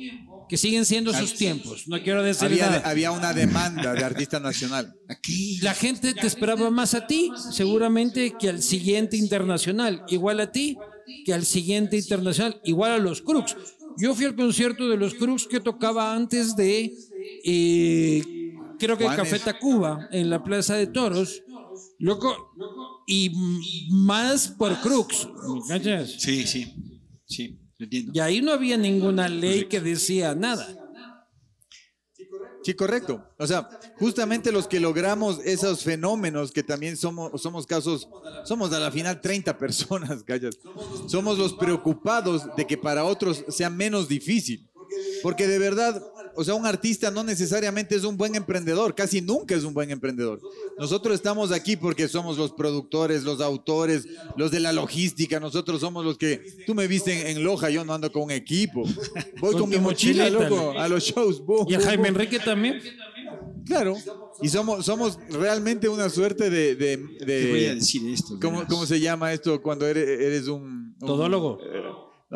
que siguen siendo sus tiempos. No quiero decir había, nada. había una demanda de artista nacional. Aquí. La gente te esperaba más a ti, seguramente, que al siguiente internacional. Igual a ti, que al siguiente internacional. Igual a los Crux. Yo fui al concierto de los Crux que tocaba antes de, eh, creo que Café Tacuba, en la Plaza de Toros. Loco, y más por Crux. Sí, sí, sí. Y ahí no había ninguna ley que decía nada. Sí, correcto. O sea, justamente los que logramos esos fenómenos, que también somos, somos casos, somos a la final 30 personas, callas. Somos los preocupados de que para otros sea menos difícil. Porque de verdad, o sea, un artista no necesariamente es un buen emprendedor, casi nunca es un buen emprendedor. Nosotros estamos aquí porque somos los productores, los autores, los de la logística, nosotros somos los que, tú me viste en, Loja, yo no ando con un equipo. Voy con, mi mochila, loco, a los shows. y a Jaime Enrique también. Claro, y somos, somos realmente una suerte de... de, voy a decir esto. ¿cómo, se llama esto cuando eres, eres un, Todólogo. Eh,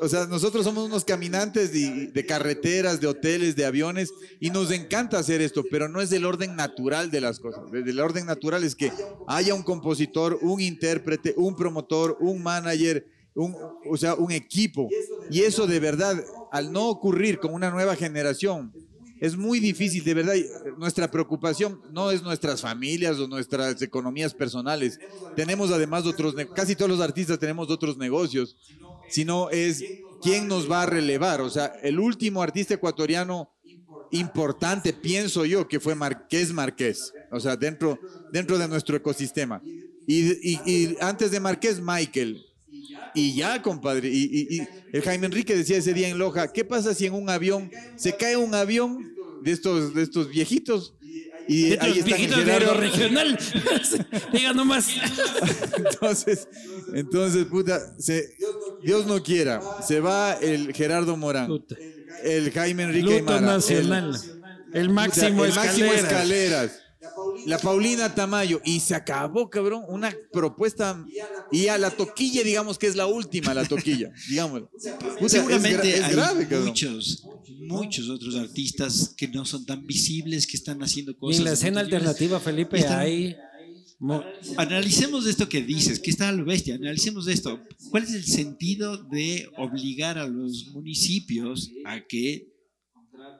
o sea, nosotros somos unos caminantes de, carreteras, de hoteles, de aviones, y nos encanta hacer esto, pero no es del orden natural de las cosas. El orden natural es que haya un compositor, un intérprete, un promotor, un manager, un, o sea, un equipo. Y eso de verdad, al no ocurrir con una nueva generación, es muy difícil, de verdad. Nuestra preocupación no es nuestras familias o nuestras economías personales. Tenemos además otros, casi todos los artistas tenemos otros negocios sino es quién nos va a relevar. O sea, el último artista ecuatoriano importante, pienso yo, que fue Marqués Marqués, o sea, dentro, dentro de nuestro ecosistema. Y, antes de Marqués, Michael. Y ya, compadre. Y, el Jaime Enrique decía ese día en Loja, ¿qué pasa si en un avión se cae un avión de estos, de estos viejitos y ahí está Gerardo. regional. Diga nomás. entonces, entonces, puta, Dios no quiera, se va el Gerardo Morán, el Jaime Enrique Luto Nacional, el, máximo, el máximo escaleras la Paulina Tamayo. Y se acabó, cabrón, una propuesta. Y a la toquilla, digamos que es la última, la toquilla, digamos. Seguramente hay muchos, muchos otros artistas que no son tan visibles, que están haciendo cosas. Y en la escena alternativa, Felipe, hay. Analicemos esto que dices, que está a lo bestia. Analicemos esto. ¿Cuál es el sentido de obligar a los municipios a que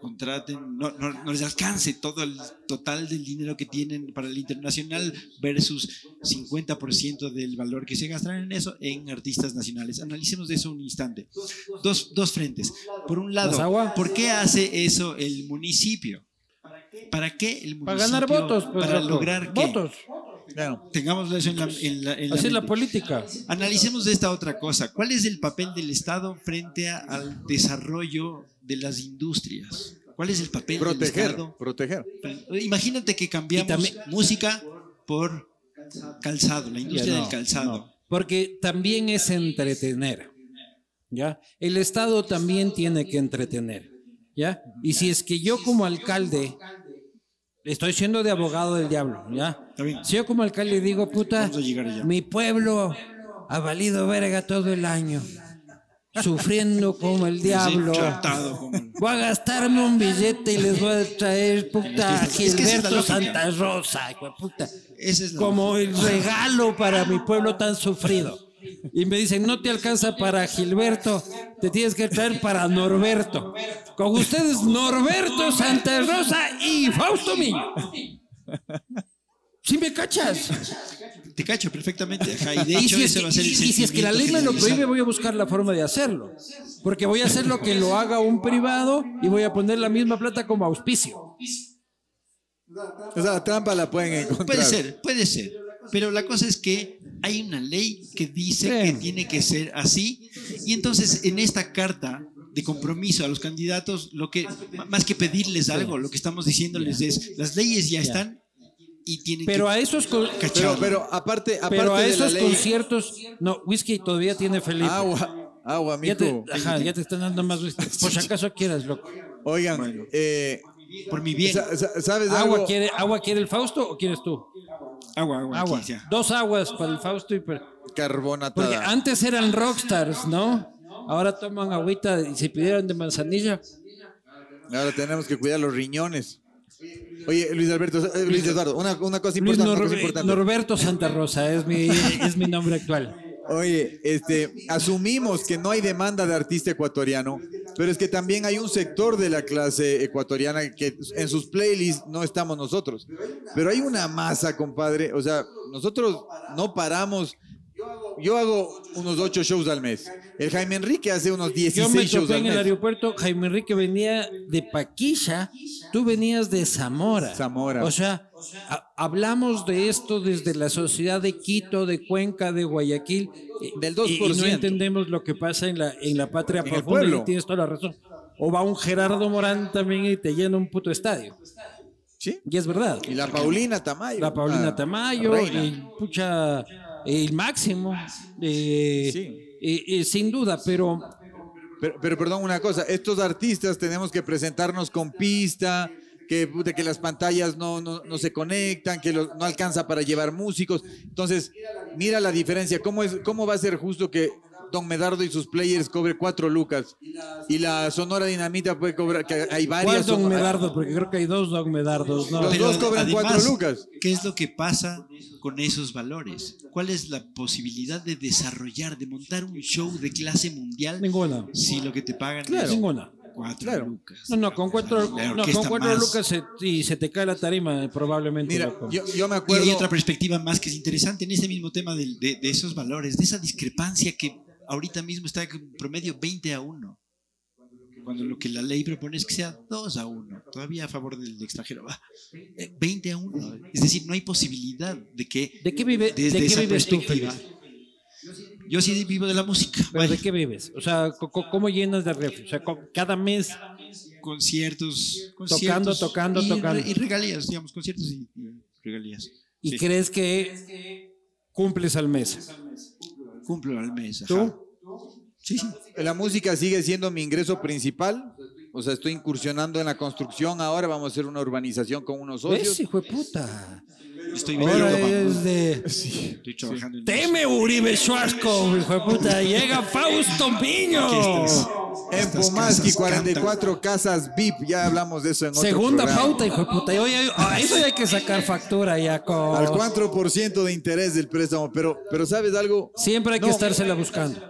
contraten, no, no, les alcance todo el total del dinero que tienen para el internacional versus 50% del valor que se gastarán en eso en artistas nacionales. Analicemos de eso un instante. Dos, dos frentes. Por un lado, ¿por qué hace eso el municipio? ¿Para qué el municipio? Para ganar votos. Pues, para lograr qué? Votos. Claro. Tengámoslo eso en la, en la, Así es la política. Analicemos esta otra cosa. ¿Cuál es el papel del Estado frente al desarrollo de las industrias? ¿Cuál es el papel Proteger, del Estado? proteger. Imagínate que cambiamos también- música por calzado, la industria no, del calzado. no, porque también es entretener. ¿Ya? El Estado también tiene que entretener. ¿Ya? Y si es que yo como alcalde estoy siendo de abogado del diablo, ¿ya? Si yo como alcalde digo, puta, mi pueblo ha valido verga todo el año, sufriendo como el diablo. Voy a gastarme un billete y les voy a traer puta Es que esa es la Gilberto. Santa Rosa, puta es como el regalo para mi pueblo tan sufrido. Y me dicen, no te alcanza para Gilberto, te tienes que traer para Norberto. Con ustedes, Norberto Santa Rosa y Fausto Miño. ¿Sí me cachas? Te cacho perfectamente. ajá, Y de hecho, si, es ese que, va a ser el y si es que la ley me lo prohíbe, voy a buscar la forma de hacerlo. Porque voy a hacer lo que lo haga un privado y voy a poner la misma plata como auspicio. O sea, la trampa la pueden encontrar. Puede ser, puede ser. Pero la cosa es que hay una ley que dice Sí. que tiene que ser así. Y entonces, en esta carta de compromiso a los candidatos, lo que más que pedirles algo, lo que estamos diciéndoles es: las leyes ya están y tienen Pero que a esos, Pero, pero aparte, aparte pero a de la esos ley, conciertos, no, whisky todavía tiene Felipe. agua, agua, Ya te, mijo. ajá, ya te están dando más whisky. Por si acaso quieras, loco. Oigan, eh, por mi bien. sa- sa- ¿sabes ¿Agua algo? quiere, ¿Agua quiere el Fausto o quieres tú? Agua, agua. Agua. aquí. Dos aguas para el Fausto y para... Porque Carbonatada. antes eran rockstars, ¿no? Ahora toman agüita y se pidieron de manzanilla. Ahora tenemos que cuidar los riñones. Oye, Luis Alberto, eh, Luis Eduardo, una, una cosa Luis importante. Nor- cosa importante. Norberto Santa Rosa es mi, es mi nombre actual. Oye, este, asumimos que no hay demanda de artista ecuatoriano, pero es que también hay un sector de la clase ecuatoriana que en sus playlists no estamos nosotros. Pero hay una masa, compadre. O sea, nosotros no paramos. Yo hago unos ocho shows al mes. El Jaime Enrique hace unos Yo 16 me shows al en el aeropuerto, Jaime Enrique venía de Paquilla, tú venías de Zamora. Zamora. O sea, ha- hablamos de esto desde la sociedad de Quito, de Cuenca, de Guayaquil. Del y- Y, no 2%. entendemos lo que pasa en la, en la patria En profunda pueblo. y tienes toda la razón. O va un Gerardo Morán también y te llena un puto estadio. Sí. Y es verdad. Y la Paulina Tamayo. La Paulina Tamayo, reina. y pucha, el máximo, eh, Sí. eh, eh, sin duda, pero Pero, pero perdón, una cosa, estos artistas tenemos que presentarnos con pista, que, puta, que las pantallas no, no, no se conectan, que lo- no alcanza para llevar músicos. Entonces, mira la diferencia. ¿Cómo, es, ¿Cómo va a ser justo que Don Medardo y sus players cobre cuatro lucas y la Sonora Dinamita puede cobrar, que hay ¿cuál varias... Don son- Medardo? Porque creo que hay dos Don Medardos, ¿no? Los Pero dos cobran además, cuatro lucas. ¿Qué es lo que pasa con esos valores? ¿Cuál es la posibilidad de desarrollar, de montar un show de clase mundial Ninguna. si lo que te pagan Claro. es Ninguna. cuatro Claro. lucas? No, no, con cuatro, no, con cuatro más. lucas se, y se te cae la tarima, eh, probablemente. Mira, yo, yo me Y acuerdo... hay otra perspectiva más que es interesante en ese mismo tema de, de esos valores, de esa discrepancia que ahorita mismo está en promedio 20 a 1. Cuando lo que la ley propone es que sea 2 a 1, todavía a favor del extranjero. Eh, 20 a 1. Es decir, no hay posibilidad de que ¿De qué, vive, desde ¿de qué esa vives tú, perspectiva. Yo sí vivo de la música. ¿Pero de qué vives? O sea, ¿cómo llenas de refri? O sea, cada mes conciertos, Tocando, tocando, y, tocando. y regalías, digamos, conciertos y, y regalías. y Sí. crees que cumples al mes. Cumplo al mes. ajá. ¿Tú? Sí, sí. La música sigue siendo mi ingreso principal. O sea, estoy incursionando en la construcción ahora. Vamos a hacer una urbanización con unos socios. ¿Ves, hijo de puta? Estoy Ahora viendo, es de... Estoy trabajando en Teme Uribe Schwarzkopf, hijo de puta. Llega Fausto Piño. Aquí estás. En Estas Pomaski, casas 44 casas VIP. Ya hablamos de eso en otro Segunda programa. pauta, hijo de puta. Y hoy hay- a eso ya hay que sacar factura ya con... Al 4% de interés del préstamo. Pero, pero ¿sabes algo? Siempre hay que No. estársela buscando.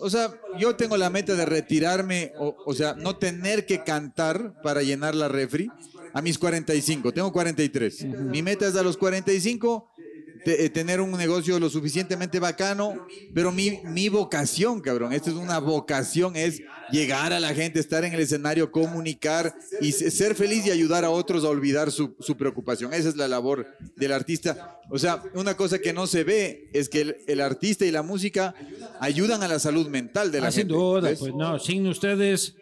O sea, yo tengo la meta de retirarme, o, o sea, no tener que cantar para llenar la refri a mis 45. Tengo 43. Mi meta es a los 45 te- eh, tener un negocio lo suficientemente bacano, pero mi, mi vocación, cabrón, esta es una vocación, es llegar a la gente, estar en el escenario, comunicar y se- ser feliz y ayudar a otros a olvidar su, su preocupación. Esa es la labor del artista. O sea, una cosa que no se ve es que el, el artista y la música ayudan a la salud mental de la Ah, sin gente. duda, ¿ves? pues no, sin ustedes,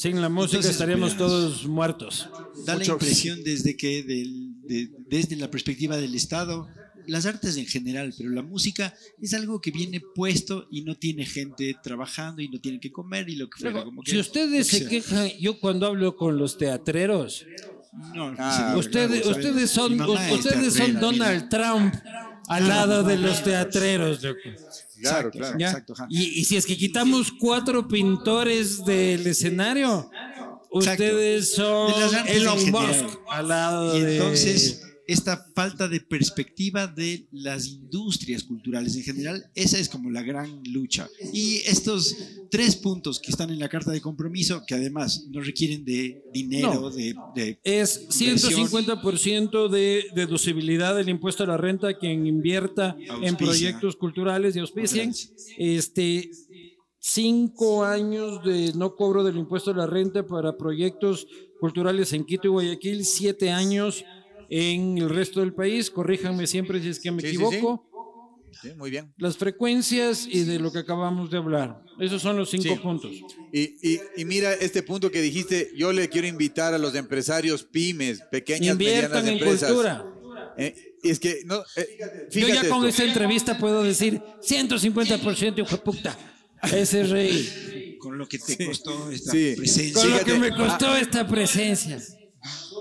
Sin la música Entonces, estaríamos todos muertos. Da la impresión desde que del- de- desde la perspectiva del Estado, las artes en general, pero la música es algo que viene puesto y no tiene gente trabajando y no tienen que comer y lo que fuera. como que- Si ustedes se quejan, yo cuando hablo con los teatreros, No, Ah, ustedes, claro, ustedes son, ustedes son Donald Trump al lado de los teatreros. loco. Claro, Exacto, claro. Exacto, ajá. Y, y si es que quitamos cuatro pintores del escenario, ustedes son Elon. Musk al lado Y de... esta falta de perspectiva de las industrias culturales en general, esa es como la gran lucha. Y estos tres puntos que están en la carta de compromiso, que además no requieren de dinero, No. de, de Es Inversión. 150% de deducibilidad del impuesto a la renta quien invierta en proyectos culturales y auspicien. Este, cinco años de no cobro del impuesto a la renta para proyectos culturales en Quito y Guayaquil, siete años en el resto del país. Corríjanme siempre si es que me Sí, sí, equivoco. Sí, muy bien. Las frecuencias y de lo que acabamos de hablar. Esos son los cinco Sí. puntos. Y, y- y mira este punto que dijiste, yo le quiero invitar a los empresarios pymes, pequeñas, Inviertan medianas en empresas. cultura. Eh, es que, no, eh, Yo fíjate ya con esto. esta entrevista puedo decir 150% hijo de puta. Ese rey. con lo que te costó esta Sí. presencia. Con lo que me costó esta presencia.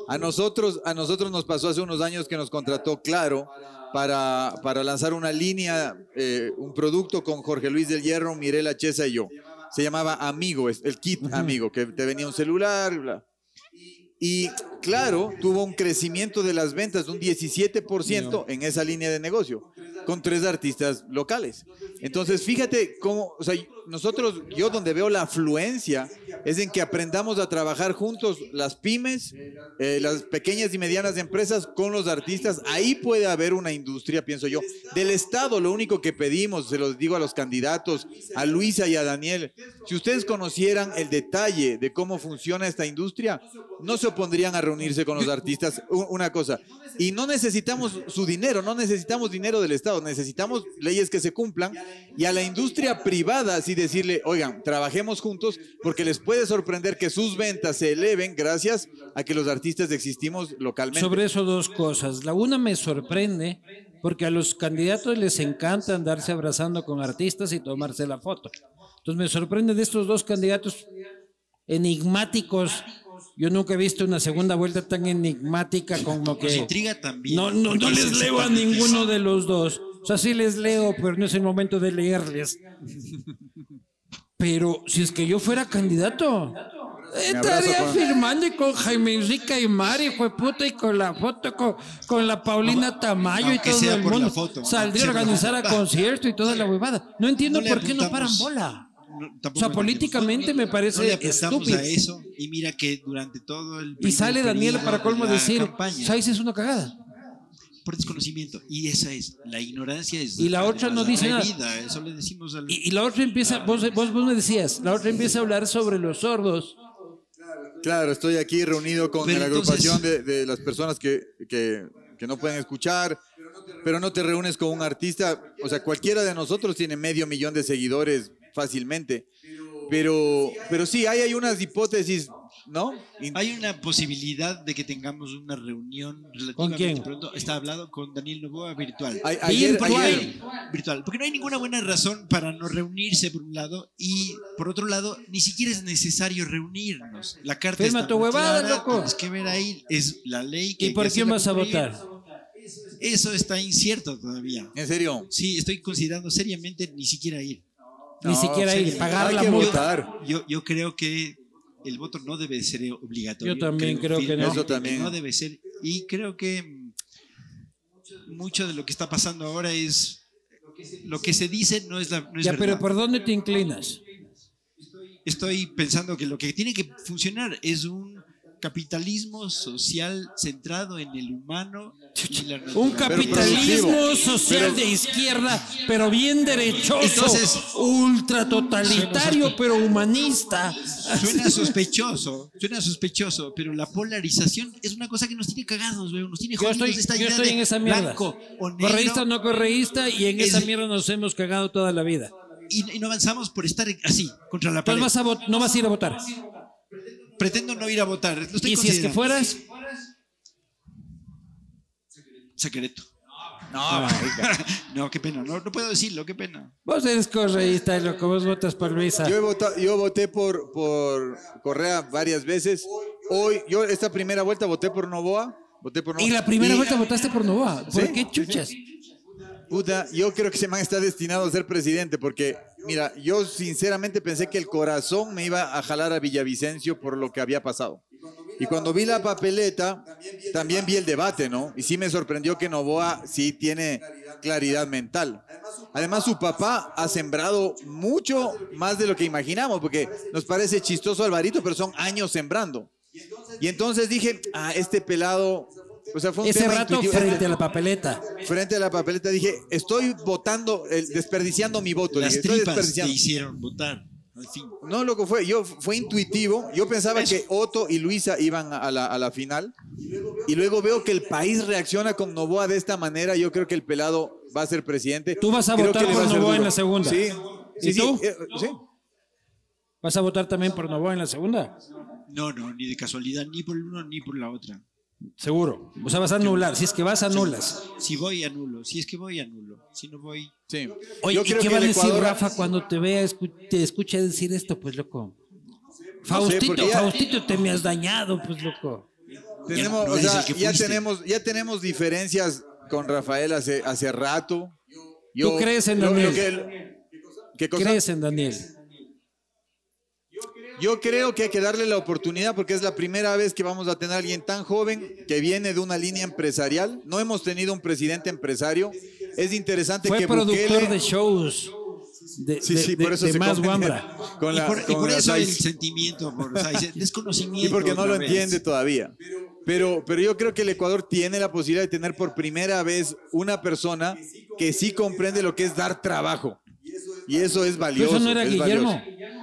A nosotros, a nosotros nos pasó hace unos años que nos contrató Claro para, para lanzar una línea, eh, un producto con Jorge Luis del Hierro, Mirela Chesa y yo. Se llamaba Amigo, el kit Amigo, que te venía un celular, bla. Y claro, tuvo un crecimiento de las ventas de un 17% en esa línea de negocio, con tres artistas locales. Entonces, fíjate cómo, o sea, nosotros, yo donde veo la afluencia es en que aprendamos a trabajar juntos las pymes, eh, las pequeñas y medianas empresas con los artistas. Ahí puede haber una industria, pienso yo. Del Estado, lo único que pedimos, se los digo a los candidatos, a Luisa y a Daniel, si ustedes conocieran el detalle de cómo funciona esta industria, no se opondrían a reunirse con los artistas. Una cosa, y no necesitamos su dinero, no necesitamos dinero del Estado, necesitamos leyes que se cumplan y a la industria privada así decirle, oigan, trabajemos juntos porque les puede sorprender que sus ventas se eleven gracias a que los artistas existimos localmente. Sobre eso dos cosas. La una me sorprende porque a los candidatos les encanta andarse abrazando con artistas y tomarse la foto. Entonces me sorprende de estos dos candidatos enigmáticos. Yo nunca he visto una segunda vuelta tan enigmática como Nos que... intriga también. No, no, no les leo a ninguno de los dos. O sea, sí les leo, pero no es el momento de leerles. Pero si es que yo fuera candidato, estaría firmando y con Jaime Enrique y Mari, fue puta, y con la foto con, con la Paulina Tamayo y todo el mundo. foto, Saldría a organizar a concierto y toda la huevada. No entiendo No por qué no paran bola. No, O tampoco sea, políticamente me parece no le estúpido. a eso y mira que durante todo el Y sale Daniel para colmo de decir, campaña, ¿sabes? Es una cagada. por desconocimiento y esa es la ignorancia es Y la otra no dice nada. atrevida, eso le decimos al Y, y la otra empieza, vos, vos, vos me decías, la otra empieza a hablar sobre los sordos. Claro, estoy aquí reunido con Pero la entonces- agrupación de, de las personas que, que- que no pueden escuchar, pero no te reúnes con un artista. O sea, cualquiera de nosotros tiene medio millón de seguidores fácilmente. Pero, pero sí, hay, hay unas hipótesis, ¿no? Hay una posibilidad de que tengamos una reunión relativamente quién? pronto. Está hablado con Daniel Novoa virtual. a- ayer, Virtual. ayer- Virtual. Porque no hay ninguna buena razón para no reunirse por un lado y por otro lado ni siquiera es necesario reunirnos. La carta Firma está tu muy huevada, clara, loco. Tienes que ver ahí es la ley que ¿Y por quién vas a votar? Eso está incierto todavía. ¿En serio? Sí, estoy considerando seriamente ni siquiera ir. Ni siquiera ir, sí, pagar hay la que multa. votar. Yo, yo creo que el voto no debe ser obligatorio. Yo también creo que firmemente no. Eso también. No debe ser. Y creo que mucho de lo que está pasando ahora es lo que se dice no es la no es Ya, verdad. pero ¿por dónde te inclinas? Estoy pensando que lo que tiene que funcionar es un capitalismo social centrado en el humano y la Un capitalismo social de izquierda, pero bien derechoso, Entonces- ultra totalitario, pero humanista. Suena sospechoso, suena sospechoso, pero la polarización es una cosa que nos tiene cagados, weón, nos tiene Yo estoy, esta yo idea estoy en esa mierda. blanco o negro Correísta o no correísta, y en Es- esa mierda nos hemos cagado toda la vida. y, y no avanzamos por estar así, contra la pared. vas a no vas a ir a votar. Pretendo no ir a votar. Lo estoy ¿Y si es que fueras? Secreto. No, No, qué pena. No, no puedo decirlo, qué pena. Vos eres correísta, loco, vos votas por Luisa. Yo, he votado- yo voté por, por Correa varias veces. Hoy, yo esta primera vuelta voté por Novoa. Voté por Novoa. Y la primera Y, vuelta votaste por Novoa. ¿Por Sí, qué chuchas? Puta, yo creo que ese man está destinado a ser presidente porque, mira, yo sinceramente pensé que el corazón me iba a jalar a Villavicencio por lo que había pasado. Y cuando vi la papeleta, también vi el debate, ¿no? Y sí me sorprendió que Novoa sí tiene claridad mental. Además, su papá ha sembrado mucho más de lo que imaginamos, porque nos parece chistoso Alvarito, pero son años sembrando. Y entonces dije, ah, este pelado, o sea, fue un Ese tema rato intuitivo. frente a la papeleta. Frente a la papeleta dije, estoy votando, eh, desperdiciando mi voto. Las Dije, estoy tripas te hicieron votar. Al fin. No, loco, fue, yo, fue intuitivo. Yo pensaba que Otto y Luisa iban a la, a la final. Y luego veo que el país reacciona con Novoa de esta manera. Yo creo que el pelado va a ser presidente. Tú vas a Creo votar que por va Novoa en la segunda. Sí. Sí, ¿Y sí, tú? eh, sí. ¿Vas a votar también por Novoa en la segunda? No, no, ni de casualidad, ni por el uno ni por la otra. Seguro. O sea, vas a anular. Si es que vas, anulas. Si voy, anulo. Si es que voy, anulo. Si no voy. Sí. Oye, Yo ¿y creo qué que va a el decir Ecuador- Rafa cuando te vea, escu- te escucha decir esto, pues, loco? Faustito, porque ya- Faustito, te me has dañado, pues, loco. Tenemos, no o eres sea, el que ya fuiste. tenemos, ya tenemos diferencias con Rafael hace, hace rato. Yo- ¿Tú crees en lo- lo Daniel? que ¿Qué cosa? ¿Crees en Daniel? Yo creo que hay que darle la oportunidad porque es la primera vez que vamos a tener a alguien tan joven que viene de una línea empresarial. No hemos tenido un presidente empresario. Es interesante Fue que productor Bukele... de shows de, Sí, sí, de- por eso de se más con y por, y con por la eso el sentimiento, por Saiz, desconocimiento. Y porque no lo vez. entiende todavía. Pero, pero yo creo que el Ecuador tiene la posibilidad de tener por primera vez una persona que sí comprende lo que es dar trabajo. Y eso es Pero valioso. eso no era es Guillermo. valioso.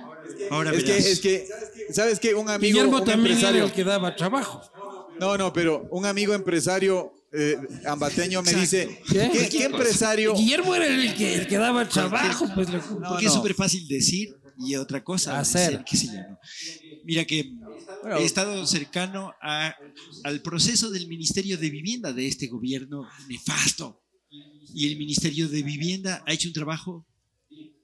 Ahora Es que, es que, ¿sabes qué? Un amigo, Guillermo un también empresario. era el que daba trabajo. No, no, pero un amigo empresario eh, ambateño me Exacto. dice, ¿Qué? ¿qué, qué empresario? Guillermo era el que, el que daba trabajo, pues, loco. No, Porque no. es súper fácil decir y otra cosa Hacer. qué sé yo, ¿no? Mira que he estado cercano a- al proceso del Ministerio de Vivienda de este gobierno nefasto. Y el Ministerio de Vivienda ha hecho un trabajo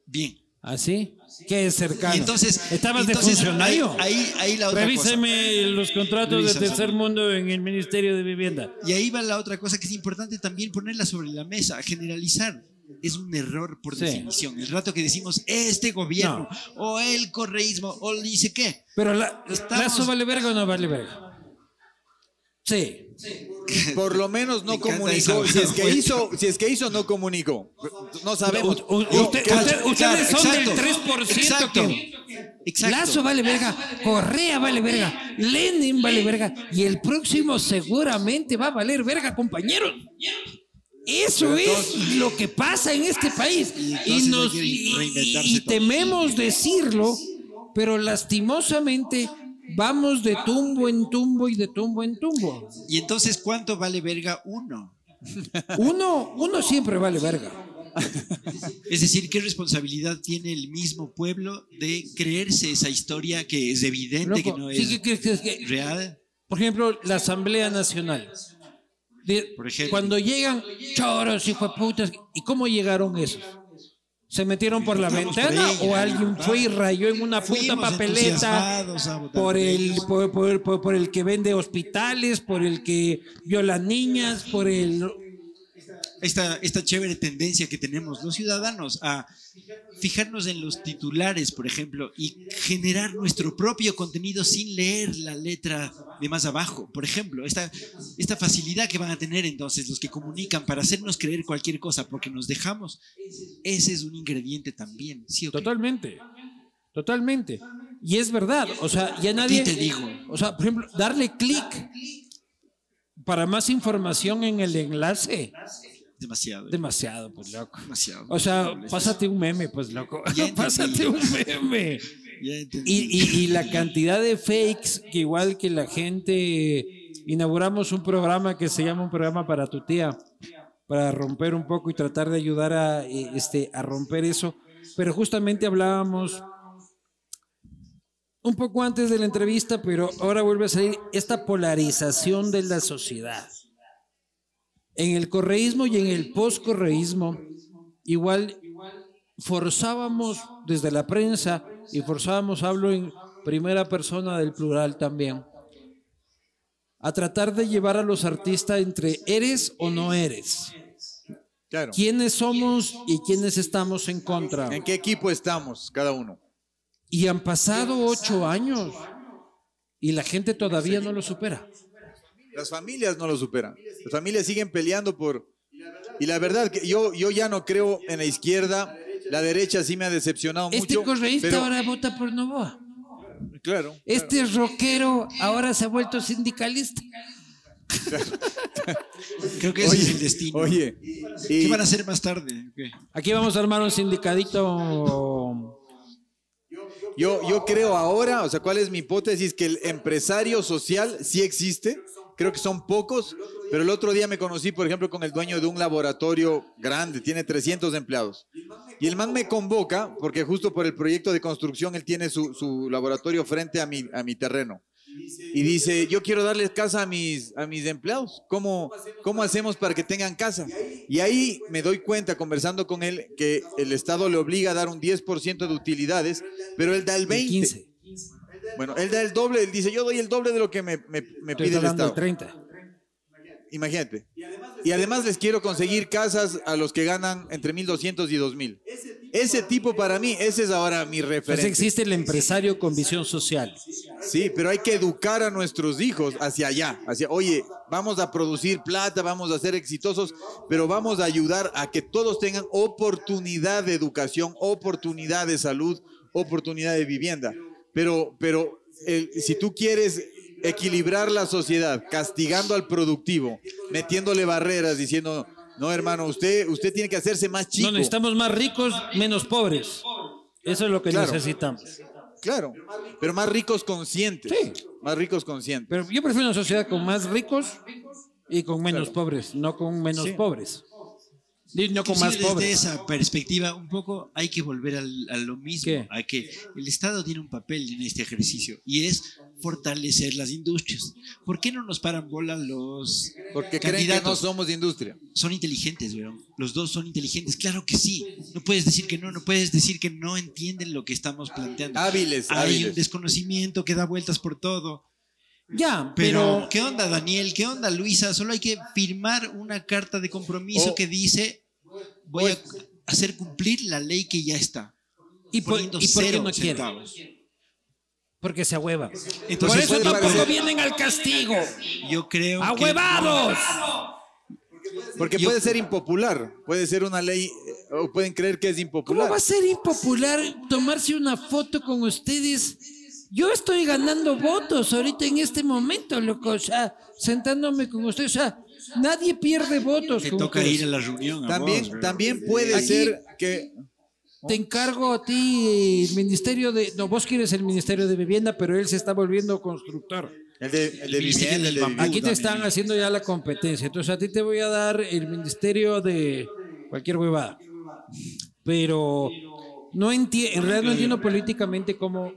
bien. ¿Así? ¿Qué es cercano? Y entonces, ¿Estabas de entonces, funcionario? Ahí, la otra cosa. Revíseme los contratos Revisa, de tercer mundo en el Ministerio de Vivienda. Y ahí va la otra cosa que es importante también ponerla sobre la mesa, generalizar. Es un error por Sí. definición. El rato que decimos este gobierno o el correísmo o dice qué. Pero la, Estamos- ¿Lazo vale verga o no vale verga? Sí. Por lo menos no Me comunicó. Si es que hizo, si es que hizo, no comunicó. No sabemos. U- u- Yo- usted- que- usted- ustedes son Exacto. del 3% Exacto. Exacto. Lazo vale verga, Correa vale verga, Lenin vale verga y el próximo seguramente va a valer verga, compañeros. Eso es lo que pasa en este país Y nos tememos decirlo, pero lastimosamente vamos de tumbo en tumbo y de tumbo en tumbo. Y entonces, ¿cuánto vale verga uno? Uno, uno siempre vale verga. Es decir, ¿qué responsabilidad tiene el mismo pueblo de creerse esa historia que es evidente que no es que- que- que- que- real? Por ejemplo, la Asamblea Nacional. De- Por ejemplo. Cuando llegan choros y putas, ¿y cómo llegaron esos? ¿Se metieron por la por ventana ella, o alguien fue y rayó en una puta papeleta por el, por- por- por el que vende hospitales, por el que viola niñas, por el... esta, esta chévere tendencia que tenemos los ciudadanos a fijarnos en los titulares, por ejemplo, y generar nuestro propio contenido sin leer la letra de más abajo. Por ejemplo, esta, esta facilidad que van a tener entonces los que comunican para hacernos creer cualquier cosa porque nos dejamos, ese es un ingrediente también. ¿sí? Totalmente. Totalmente. Y es verdad. O sea, ya nadie... te digo. O sea, por ejemplo, darle clic para más información en el enlace. Demasiado. Demasiado, pues loco. demasiado. O sea, pásate un meme, pues loco. Pásate un meme. Ya entendí. Y, y- y la cantidad de fakes, que igual que la gente, inauguramos un programa que se llama un programa para tu tía, para romper un poco y tratar de ayudar a, eh, este, a romper eso. Pero justamente hablábamos un poco antes de la entrevista, pero ahora vuelve a salir esta polarización de la sociedad. En el correísmo y en el postcorreísmo, igual forzábamos desde la prensa y forzábamos, hablo en primera persona del plural también, a tratar de llevar a los artistas entre eres o no eres. Claro. ¿Quiénes somos y quiénes estamos en contra? ¿En qué equipo estamos cada uno? Y han pasado ocho años y la gente todavía no lo supera. Las familias no lo superan. Las familias siguen peleando por... Y la verdad que yo, yo ya no creo en la izquierda. La derecha sí me ha decepcionado Este mucho. correísta pero- ahora vota por Novoa. Claro. Este rockero ahora se ha vuelto sindicalista. Creo que ese es el destino. Oye, ¿Qué y- van a hacer más tarde? Aquí vamos a armar un sindicadito. Yo, yo creo ahora, o sea, ¿cuál es mi hipótesis? Que el empresario social sí existe. Creo que son pocos, pero el otro día me conocí, por ejemplo, con el dueño de un laboratorio grande, tiene 300 empleados. Y el man me convoca, porque justo por el proyecto de construcción, él tiene su, su laboratorio frente a mi, a mi terreno. Y dice, yo quiero darles casa a mis, a mis empleados. ¿Cómo, ¿Cómo hacemos para que tengan casa? Y ahí me doy cuenta, conversando con él, que el Estado le obliga a dar un 10% de utilidades, pero él da el 20%. 15. Bueno, él da el doble, él dice, yo doy el doble de lo que me, me- me pide el Estado. 30. Imagínate. Y además les quiero conseguir casas a los que ganan entre 1.200 y 2.000. Ese tipo para mí, ese es ahora mi Entonces referente. existe el empresario con visión social. Sí, pero hay que educar a nuestros hijos hacia allá, hacia, oye, vamos a producir plata, vamos a ser exitosos, pero vamos a ayudar a que todos tengan oportunidad de educación, oportunidad de salud, oportunidad de vivienda. Pero, pero el- si tú quieres equilibrar la sociedad castigando al productivo, metiéndole barreras, diciendo, no hermano, usted, usted tiene que hacerse más chico. No necesitamos más ricos, menos pobres. Eso es lo que Claro. necesitamos. Claro, pero más ricos conscientes. Sí. Más ricos conscientes. Pero yo prefiero una sociedad con más ricos y con menos pobres, no con menos Sí. pobres. No con más desde pobres. esa perspectiva, un poco hay que volver al- a lo mismo, ¿Qué? a que el Estado tiene un papel en este ejercicio y es fortalecer las industrias. ¿Por qué no nos paran bola los Porque creen que no candidatos? somos de industria. Son inteligentes, weón. Los dos son inteligentes. Claro que sí. No puedes decir que no, no puedes decir que no entienden lo que estamos planteando. Hábiles, Hay un hábiles. desconocimiento que da vueltas por todo. Ya, Pero, pero, ¿qué onda, Daniel? ¿Qué onda, Luisa? Solo hay que firmar una carta de compromiso O- que dice: Voy a hacer cumplir la ley que ya está. ¿y por, poniendo y por qué no quieren? centavos. Porque se ahuevan. Entonces, por eso tampoco parecer- vienen al castigo. Yo creo. que- ¡Ahuevados! Porque puede ser impopular, puede ser una ley, eh, o pueden creer que es ¿Cómo impopular. va a ser impopular tomarse una foto con ustedes? Yo estoy ganando votos ahorita en este momento, loco. O sea, sentándome con ustedes. O sea, nadie pierde votos. Te toca ir a la reunión. También, también puede Aquí- ser que Te encargo a ti el ministerio de. No, vos quieres el ministerio de vivienda, pero él se está volviendo constructor. el de, el de El ministerio vivienda, el de bambú. vivienda. Aquí te también. están haciendo ya la competencia. Entonces a ti te voy a dar el ministerio de cualquier huevada. Pero no entiendo, en realidad no entiendo políticamente cómo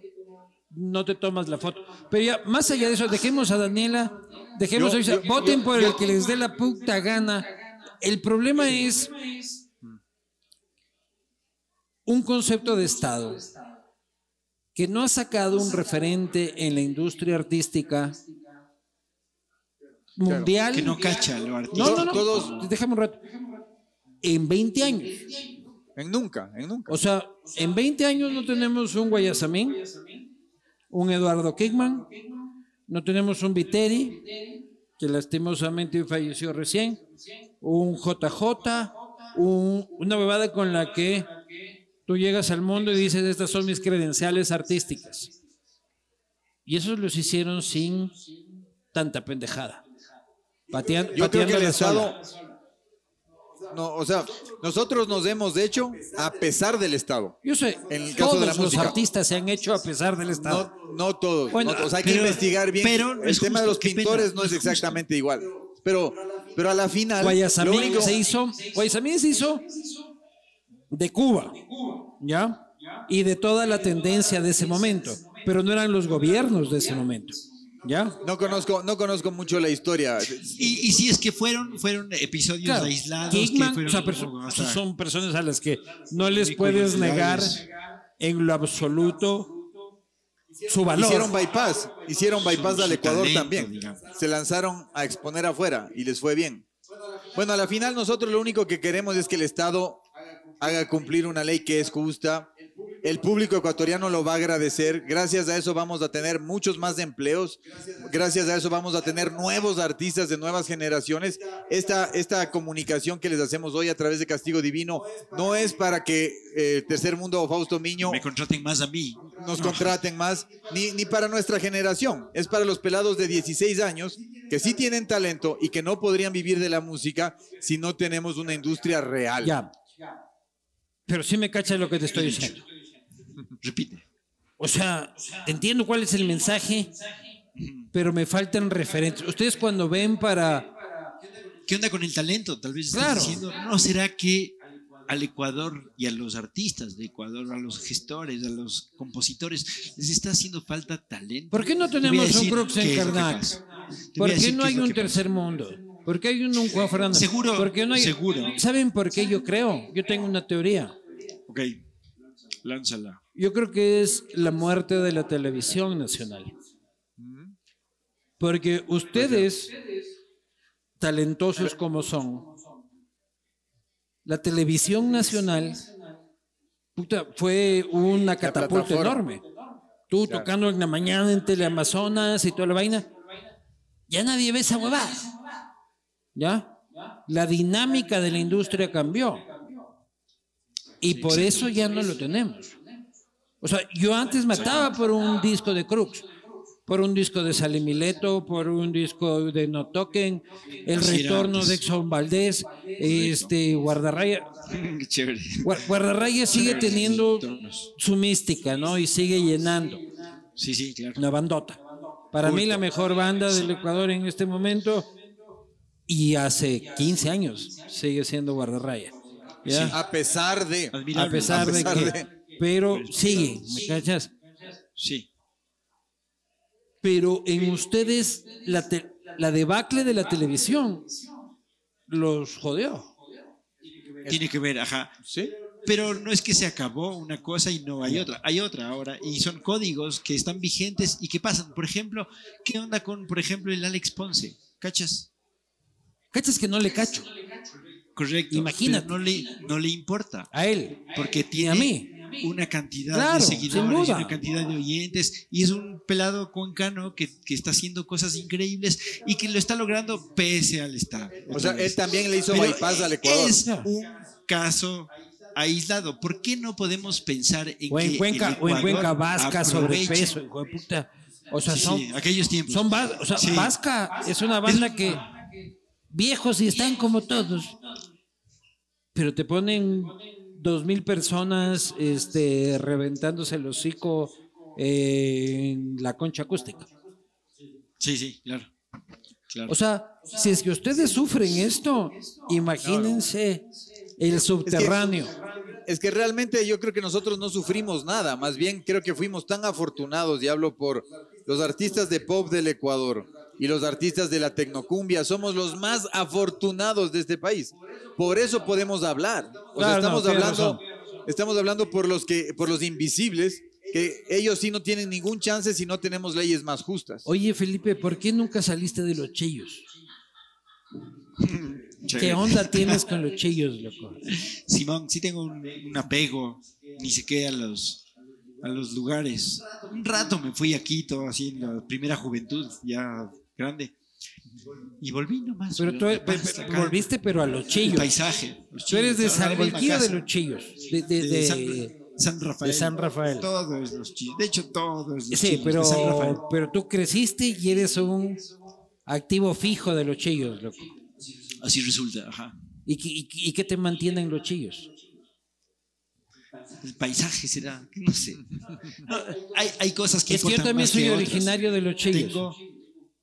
no te tomas la foto. Pero ya, más allá de eso, dejemos a Daniela, dejemos Yo- a Isa, yo- voten yo- por el que les dé la puta gana. El problema es un concepto de Estado que no ha sacado un referente en la industria artística mundial. Que no cacha lo artístico. No, no, no. Todos- Déjame un rato. En 20 años. En nunca, en nunca. O sea, en 20 años no tenemos un Guayasamín, un Eduardo Kickman, no tenemos un Viteri, que lastimosamente falleció recién, un JJ, un- una bebada con la que tú llegas al mundo y dices, estas son mis credenciales artísticas. Y esos los hicieron sin tanta pendejada. Patean- Yo creo pateando que el la Estado, sola. No, o sea, nosotros nos hemos hecho a pesar del Estado. Yo sé, En el caso de la todos los música. artistas se han hecho a pesar del Estado. No, no todos. Bueno, no todos. hay que investigar bien. pero el tema de los pena, pintores no es justo. exactamente igual. Pero, pero a la final. Guayasamín único- se hizo, Guayasamín se hizo de Cuba, ¿ya? Y de toda la tendencia de ese momento. pero no eran los gobiernos de ese momento. ¿Ya? No conozco, no conozco mucho la historia. Y, y si es que fueron, fueron episodios Claro, aislados. Que fueron o sea, perso- como hasta- son personas a las que no les puedes negar en lo absoluto su valor. Hicieron bypass, hicieron bypass Su- al Ecuador talento, también. digamos. Se lanzaron a exponer afuera y les fue bien. Bueno, a la final nosotros lo único que queremos es que el Estado haga cumplir una ley que es justa. El público ecuatoriano lo va a agradecer. Gracias a eso vamos a tener muchos más empleos. Gracias a eso vamos a tener nuevos artistas de nuevas generaciones. Esta, esta comunicación que les hacemos hoy a través de Castigo Divino no es para que eh, Tercer Mundo o Fausto Miño Me contraten más a mí. nos contraten más, ni, ni para nuestra generación. Es para los pelados de 16 años que sí tienen talento y que no podrían vivir de la música si no tenemos una industria real. Ya. Pero sí me cacha lo que te estoy diciendo. Repite. O sea, entiendo cuál es el mensaje, pero me faltan referentes. Ustedes cuando ven para... ¿Qué onda con el talento? Tal vez estás Claro. diciendo, ¿no será que al Ecuador y a los artistas de Ecuador, a los gestores, a los compositores, les está haciendo falta talento? ¿Por qué no tenemos un Crux en Karnak? ¿Por a qué no hay un pasa. tercer mundo? ¿Por qué hay un, un Juan Fernando? Seguro, ¿Por qué no hay- seguro. ¿Saben por qué yo creo? Yo tengo una teoría. Ok, lánzala. Yo creo que es la muerte de la televisión nacional. Porque ustedes, talentosos como son, la televisión nacional puta, fue una catapulta enorme. Tú tocando en la mañana en Teleamazonas y toda la vaina, ya nadie ve esa huevada. ¿Ya? La dinámica de la industria cambió. Y por eso ya no lo tenemos. O sea, yo antes mataba por un disco de Crux, por un disco de Salimileto, por un disco de No Toquen, el retorno de Exxon Valdés, este, Guardarraya. Chévere. Guardarraya sigue teniendo su mística, ¿no? Y sigue llenando Sí, sí, claro. una bandota. Para mí la mejor banda del Ecuador en este momento y hace 15 años sigue siendo Guardarraya. ¿ya? A pesar de... A pesar, A pesar de que... de- Pero sigue, ¿me cachas? Sí. Pero en ustedes la, te- la debacle de la televisión los jodeó. Tiene que ver, ajá. ¿Sí? Pero no es que se acabó una cosa y no hay otra. Hay otra ahora. Y son códigos que están vigentes y que pasan. Por ejemplo, ¿qué onda con, por ejemplo, el Alex Ponce? ¿Cachas? ¿Cachas que no le cacho? Correcto. Imagínate. No le, no le importa. A él. Porque tiene a mí. Una cantidad Claro, de seguidores, una cantidad de oyentes. Y es un pelado cuencano que, que está haciendo cosas increíbles y que lo está logrando pese al Estado. O sea, vez. él también le hizo Pero bypass al Ecuador. Es un caso aislado. ¿Por qué no podemos pensar en O en que Cuenca, el o en Cuenca Vasca, sobrepeso, hijo de puta. O sea, Sí, son, sí, aquellos tiempos. son o sea, Sí. Vasca es una banda que viejos y están como todos. Pero te ponen dos mil personas este, reventándose el hocico eh, en la concha acústica. Sí, sí, claro. claro. O sea, si es que ustedes sufren esto, imagínense el subterráneo. Es que realmente yo creo que nosotros no sufrimos nada, más bien creo que fuimos tan afortunados, y hablo por los artistas de pop del Ecuador y los artistas de la tecnocumbia, somos los más afortunados de este país. Por eso podemos hablar. O sea, Claro, no, estamos hablando, estamos hablando por los que, por los invisibles, que ellos sí no tienen ningún chance si no tenemos leyes más justas. Oye, Felipe, ¿por qué nunca saliste de los chillos? Chévere. ¿Qué onda tienes con los chillos, loco? Simón, sí tengo un, un apego, ni sé qué, a los, a los lugares. Un rato me fui a Quito, así en la primera juventud, ya grande. Y volví nomás. Pero tú acá. volviste, pero a los El chillos. paisaje. los Tú eres de San cualquiera de los chillos. De, de- De de- San, San Rafael. de San Rafael. Todos los chillos. De hecho, todos los sí, chillos de San Rafael. pero, pero tú creciste y eres un activo fijo de los chillos, loco. Así resulta, ajá. ¿Y, qué- y, qué- y qué te mantienen los chillos? El paisaje será, no sé. No, hay, hay cosas que Es que yo también soy originario de los chillos. Tengo,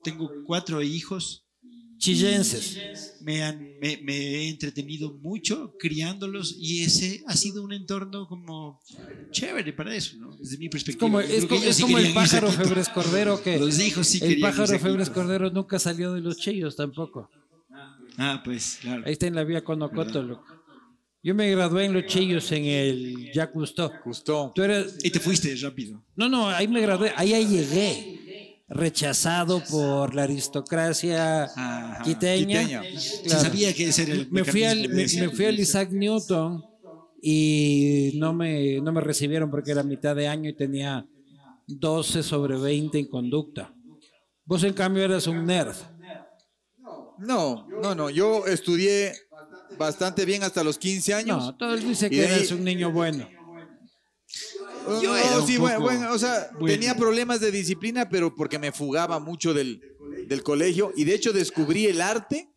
tengo cuatro hijos. Chillenses. Me, han, me, me he entretenido mucho criándolos y ese ha sido un entorno como chévere para eso, ¿no? desde mi perspectiva. Como, es es sí como el pájaro. Febres Cordero que Los hijos sí el pájaro Febres. Cordero nunca salió de los chillos tampoco. Ah, pues, claro. Ahí está en la vía Conocoto, loco. Yo me gradué en los chillos en el Jacques Cousteau. Justo. Tú eres, Y te fuiste rápido. no, no, ahí me gradué, ahí, ahí llegué, rechazado por la aristocracia Ajá. quiteña. Quiteña. Claro. sabía que ese era el me fui al, me, fui al Isaac Newton y no me, no me recibieron porque era mitad de año y tenía 12 sobre 20 en conducta. Vos en cambio eras un nerd. No, no, no. Yo estudié bastante bien hasta los 15 años. No, todos dicen que eres un niño bueno. Yo No, era un sí, bueno, poco bueno, o sea, bueno. tenía problemas de disciplina, pero porque me fugaba mucho del, del colegio. Y de hecho descubrí el arte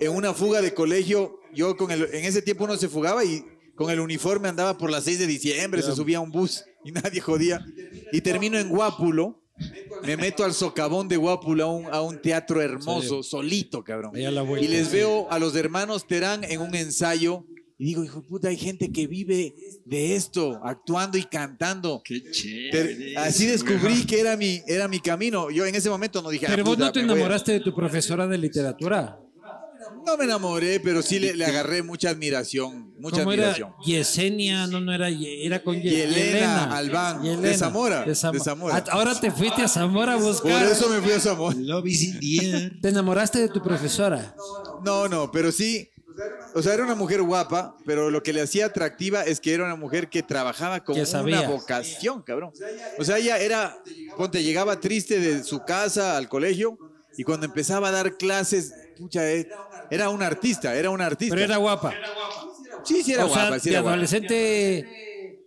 en una fuga de colegio. Yo con el, en ese tiempo uno se fugaba y con el uniforme andaba por las 6 de diciembre, se subía a un bus y nadie jodía. Y termino en Guápulo. Me meto al socavón de Guápulo a un, a un teatro hermoso, solito, cabrón. Y les veo a los hermanos Terán en un ensayo. Y digo, hijo de puta, hay gente que vive de esto, actuando y cantando. Qué chévere. así descubrí que era mi, era mi camino. Yo en ese momento no dije. Pero "Ah, vos puta, no te me voy a-". enamoraste de tu profesora de literatura. No me enamoré, pero sí le, le agarré mucha admiración. Mucha ¿Cómo era? admiración. Yesenia, no, no era, era con Ye- Yelena Albán, de Zamora, de Zamora. Ah, Ahora te fuiste a Zamora a Por buscar. eso me fui a Zamora. Air. Te enamoraste de tu profesora. No, no, pero sí. O sea, era una mujer guapa, pero lo que le hacía atractiva es que era una mujer que trabajaba con Que una vocación, cabrón. O sea, ella era, ponte, llegaba triste de su casa al colegio y cuando empezaba a dar clases, pucha, eh, era una artista, era una artista. Pero era guapa. sí, sí era o sea, guapa, sí de era guapa. adolescente.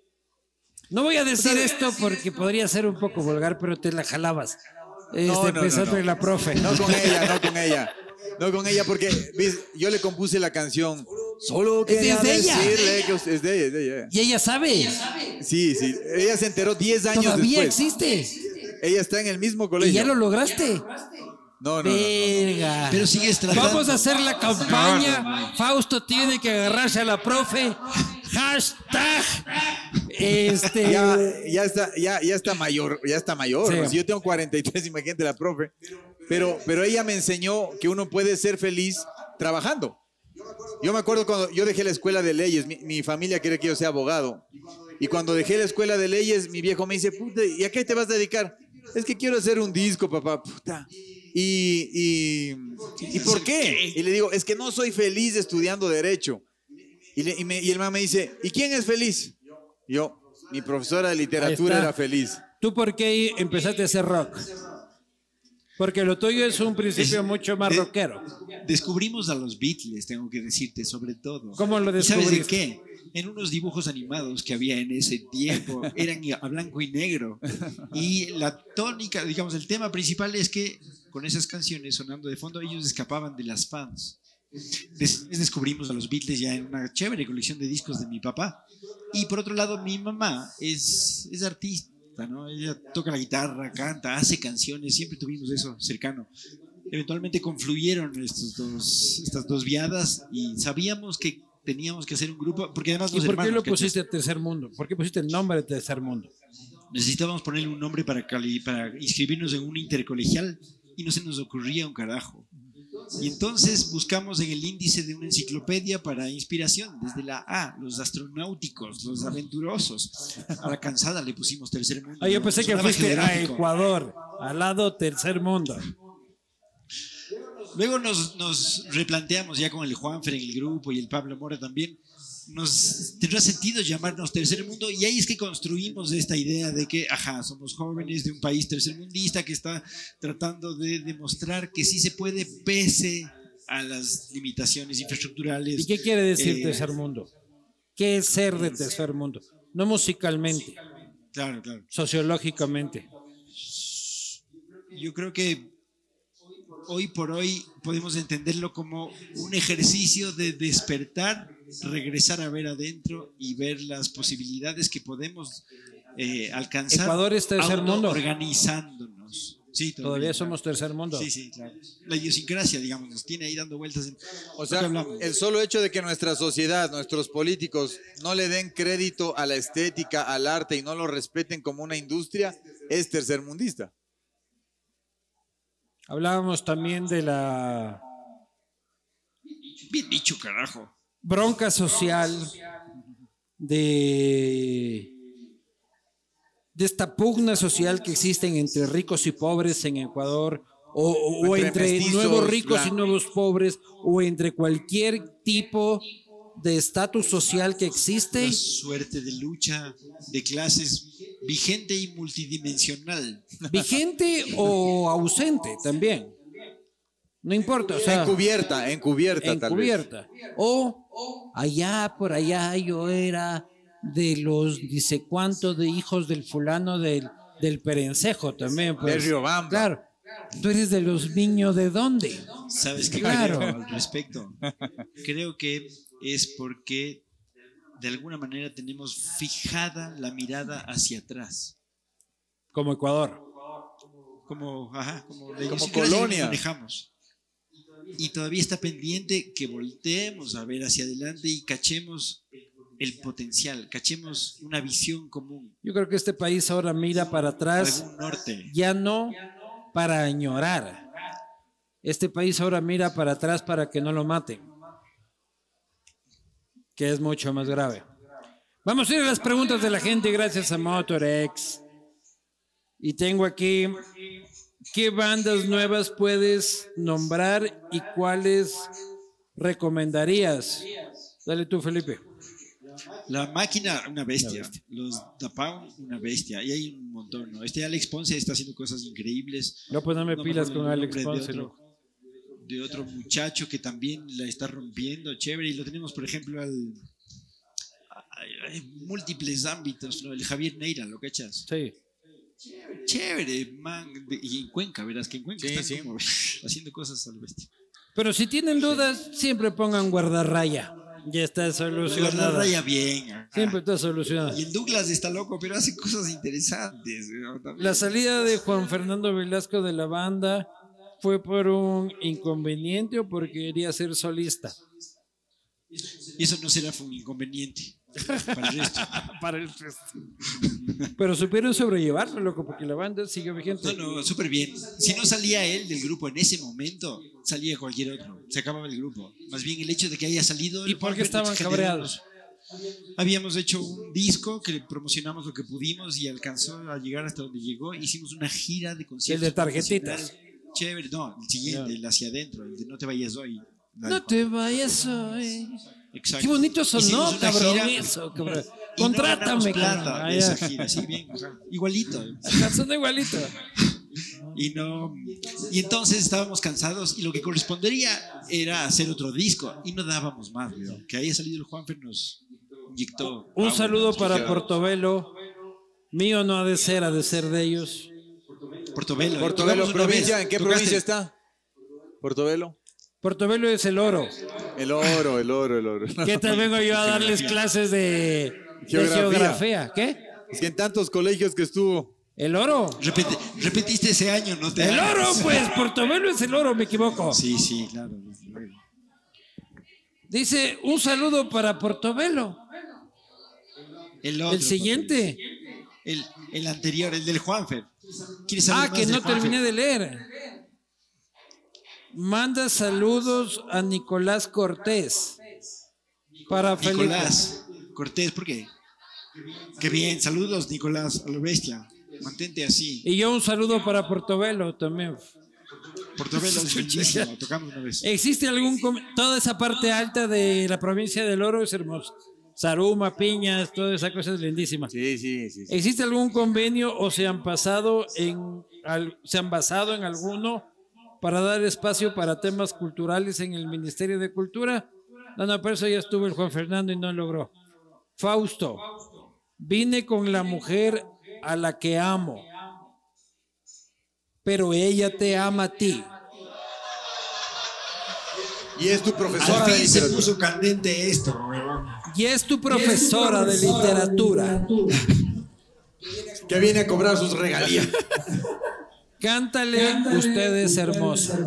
No voy a decir esto porque podría ser un poco vulgar, pero te la jalabas. Este, No, no, no, pensando no. en la profe. No con ella, no con ella. No con ella, porque ¿ves? yo le compuse la canción. Solo Es de- quería es de ella. decirle que usted- es de ella, es de ella. Y ella sabe. Sí, sí. Ella se enteró 10 años Todavía después. existe. Ella está en el mismo Y colegio. ya lo lograste. No, no, no. Verga. Pero sigues tratando. Vamos a hacer la campaña. Fausto tiene que agarrarse a la profe. Hashtag. Este. Ya, ya está, ya, ya está mayor, ya está mayor. Sí. ¿no? Si yo tengo 43, imagínate la profe. Pero, pero ella me enseñó que uno puede ser feliz trabajando. Yo me acuerdo cuando yo dejé la escuela de leyes, mi, mi familia quiere que yo sea abogado. Y cuando dejé la escuela de leyes, mi viejo me dice, puta, ¿y a qué te vas a dedicar? Es que quiero hacer un disco, papá, puta. Y, y, ¿y por qué? Y le digo, es que no soy feliz estudiando derecho. Y, le- y me- y el mamá me dice, ¿y quién es feliz? Yo, mi profesora de literatura era feliz. ¿Tú por qué empezaste a hacer rock? Porque lo tuyo es un principio mucho más rockero. Descubrimos a los Beatles, tengo que decirte, sobre todo. ¿Cómo lo ¿Y sabes de descubriste? qué? En unos dibujos animados que había en ese tiempo, eran a blanco y negro. Y la tónica, digamos, el tema principal es que con esas canciones sonando de fondo, ellos escapaban de las fans. Después descubrimos a los Beatles ya en una chévere colección de discos de mi papá. Y por otro lado, mi mamá es, es artista, ¿no? Ella toca la guitarra, canta, hace canciones, siempre tuvimos eso cercano. Eventualmente confluyeron estos dos, estas dos viadas y sabíamos que teníamos que hacer un grupo, porque además ¿Y los por qué lo pusiste a Tercer Mundo? ¿Por qué pusiste el nombre de Tercer Mundo? necesitábamos ponerle un nombre para, para inscribirnos en un intercolegial y no se nos ocurría un carajo. Y entonces buscamos en el índice de una enciclopedia para inspiración, desde la A, los astronáuticos, los aventurosos. A la cansada le pusimos tercer mundo. Ah, yo pensé que fuiste a. Ecuador, al lado Tercer Mundo. Luego nos, nos replanteamos ya con el Juanfer en el grupo y el Pablo Mora también. Nos tendrá sentido llamarnos tercer mundo y ahí es que construimos esta idea de que, ajá, somos jóvenes de un país tercermundista que está tratando de demostrar que sí se puede pese a las limitaciones infraestructurales. ¿Y qué quiere decir Eh, Tercer Mundo? ¿Qué es ser de Tercer Mundo? No musicalmente, Claro, claro. sociológicamente. Yo creo que hoy por hoy podemos entenderlo como un ejercicio de despertar, regresar a ver adentro y ver las posibilidades que podemos eh, alcanzar. Ecuador es tercer mundo. Organizándonos. Sí, Todavía somos tercer mundo. Sí, sí, claro. La idiosincrasia, digamos, nos tiene ahí dando vueltas. En... O sea, el solo hecho de que nuestra sociedad, nuestros políticos no le den crédito a la estética, al arte y no lo respeten como una industria, es tercermundista. Hablábamos también de la Bien dicho, carajo. bronca social de, de esta pugna social que existen entre ricos y pobres en Ecuador, o, o- Entre entre, mestizos, nuevos ricos y nuevos pobres, o entre cualquier tipo de estatus social que existe. La suerte de lucha de clases vigente y multidimensional. vigente o ausente también. No importa, o sea, encubierta, encubierta, tal vez. encubierta. O allá, por allá, yo era de los dice cuánto de hijos del fulano del, del perencejo también. Pues. De Riobamba. Claro. Tú eres de los niños de dónde? ¿Sabes qué Claro. creo al respecto? Creo que es porque de alguna manera tenemos fijada la mirada hacia atrás. Como Ecuador. Como, ajá, colonia. manejamos. Y todavía está pendiente que volteemos a ver hacia adelante y cachemos el potencial, cachemos una visión común, Yo creo que este país ahora mira para atrás, algún norte. ya no para añorar. Este país ahora mira para atrás para que no lo maten. Que es mucho más grave. Vamos a ir a las preguntas de la gente gracias a Motorex. Y tengo aquí, ¿qué bandas nuevas puedes nombrar y cuáles recomendarías? Dale tú, Felipe. La máquina, una bestia. Los Da Pound, una bestia. Y hay un montón, ¿no? Este Alex Ponce está haciendo cosas increíbles. No, pues no me No pilas con Alex Ponce. Loco. De otro muchacho que también la está rompiendo, chévere. Y lo tenemos, por ejemplo, al. hay múltiples ámbitos, ¿no? El Javier Neira, ¿lo cachas? Sí. Chévere, man. De- Y en Cuenca, verás que en Cuenca Sí, están sí. como haciendo cosas al bestia. Pero si tienen dudas, siempre pongan guardarraya. Ya está La solucionada. raya bien. ajá. Siempre está solucionada. Y el Douglas está loco, pero hace cosas interesantes. La salida de Juan Fernando Velasco de la banda fue por un inconveniente o porque quería ser solista. Eso no será un inconveniente para el resto. Para el Pero supieron sobrellevarlo, loco, porque la banda siguió vigente. No, no, súper bien. Si no salía él del grupo en ese momento, salía cualquier otro. Se acababa el grupo. Más bien el hecho de que haya salido. ¿Y por qué estaban cabreados? Habíamos hecho un disco que promocionamos lo que pudimos y alcanzó a llegar hasta donde llegó. Hicimos una gira de conciertos. El de tarjetitas. Chévere, no, el siguiente, el hacia adentro, el de No te vayas hoy. No te vayas hoy. Exacto. Qué bonito sonó, una cabrón. gira eso, cabrón. y no Contrátame, ganamos plata cabrón. De esa gira, sí, bien, igualito. Sonó igualito. Y no y entonces estábamos cansados y lo que correspondería era hacer otro disco y no dábamos más, weón. Que haya salido el Juanfer nos inyectó. Un saludo nos para Portobelo. Mío no ha de ser, ha de ser de ellos. Portobelo. Portobelo, provincia. ¿en qué ¿Tocaste? provincia está? Portobelo. Portobelo es el oro. El oro, el oro, el oro. ¿Qué tal vengo yo a darles clases de, de Geografía. ¿Qué? Es que en tantos colegios que estuvo. ¿El oro? Repetiste ese año, no te El hagas. oro, pues, Portobelo es el oro, me equivoco. Sí, sí, claro. Dice, un saludo para Portobelo. El, otro, El siguiente. El, el anterior, el del Juanfer. ¿Quieres Ah, que no terminé de leer. Manda saludos a Nicolás Cortés. Para Felipe. Nicolás Cortés, ¿por qué? Qué bien, saludos Nicolás, a lo bestia. Mantente así. Y yo un saludo para Portobelo también. Portobelo es bellísimo, tocamos una vez. ¿Existe algún... Toda esa parte alta de la provincia del Oro es hermosa. Saruma, Piñas, toda esa cosa es lindísima. Sí, sí, sí. sí. ¿Existe algún convenio o se han pasado en al- se han basado en alguno para dar espacio para temas culturales en el Ministerio de Cultura? No, no, pero eso ya estuvo el Juan Fernando y no logró. Fausto, vine con la mujer a la que amo, pero ella te ama a ti. Y es tu profesora Al de fin se puso candente esto, huevón. Y es tu profesora de literatura. Que viene a cobrar sus regalías. Cántale, usted es hermosa.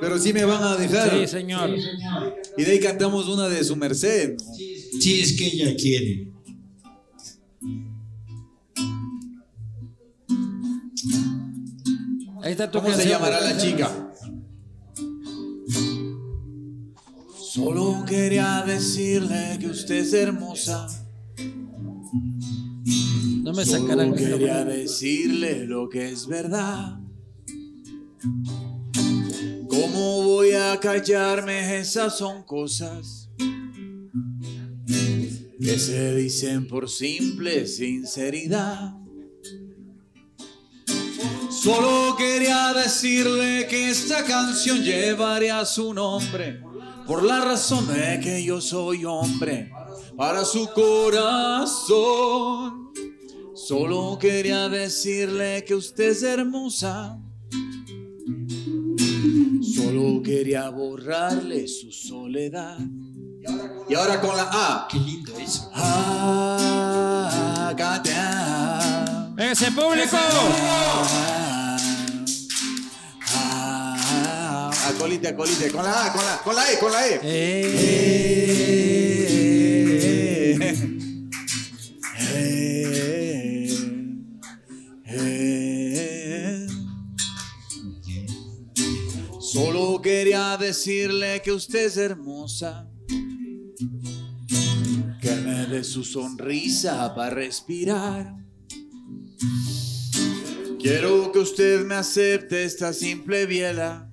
Pero sí me van a dejar. Sí, señor. Y de ahí cantamos una de su merced. Si es que ella quiere. Ahí está tu ¿Cómo se llamará la chica? Solo quería decirle que usted es hermosa. No me Solo sacarán. quería decirle lo que es verdad. ¿Cómo voy a callarme? Esas son cosas que se dicen por simple sinceridad. Solo quería decirle que esta canción llevaría su nombre por la razón de que yo soy hombre para su corazón. Solo quería decirle que usted es hermosa. Solo quería borrarle su soledad. Y ahora con la A. Qué lindo eso. Ah. ¡Ese público! Acolite, acolite, con la A, con la, con la E, con la E. Eh, Eh, eh, eh. Solo quería decirle que usted es hermosa. Que me dé su sonrisa para respirar. Quiero que usted me acepte esta simple biela.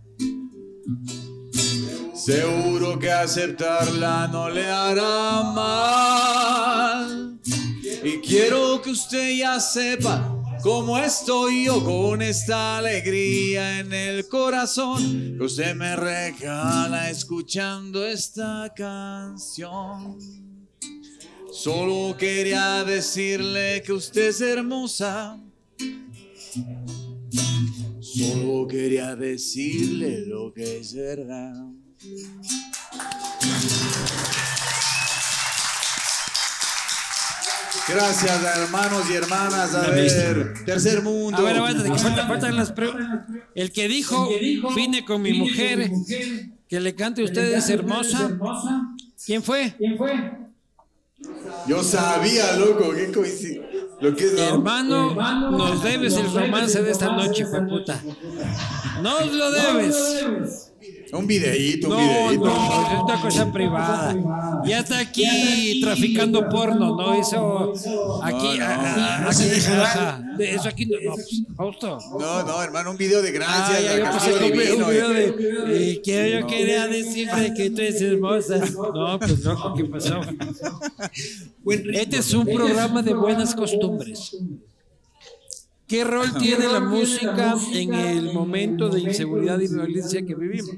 Seguro que aceptarla no le hará mal. Y quiero que usted ya sepa cómo estoy yo con esta alegría en el corazón que usted me regala escuchando esta canción. Solo quería decirle que usted es hermosa. Solo quería decirle lo que es verdad. Gracias, hermanos y hermanas. A ver, tercer mundo. A ver, aguántate, que falta- faltan las pre- El que dijo, vine con mi mujer, que le cante a ustedes hermosa. ¿Quién fue? Yo sabía, loco, qué coincidencia. Lo que es, ¿no? Hermano, nos debes el romance de esta noche, fue puta. Nos lo debes. Un videíto, un No, videíto. no, es una cosa privada. Ya está aquí traficando porno, ¿no? Eso aquí, No, no. ah, No Eso aquí no, no, pues, justo. No, no, hermano, un video de gracias. Ah, yo pensé que un video eh. de eh, que yo quería decirte que tú eres hermosa. No, pues loco, ¿qué pasó? Este es un programa de buenas costumbres. ¿Qué rol tiene la música en el momento de inseguridad y violencia que vivimos?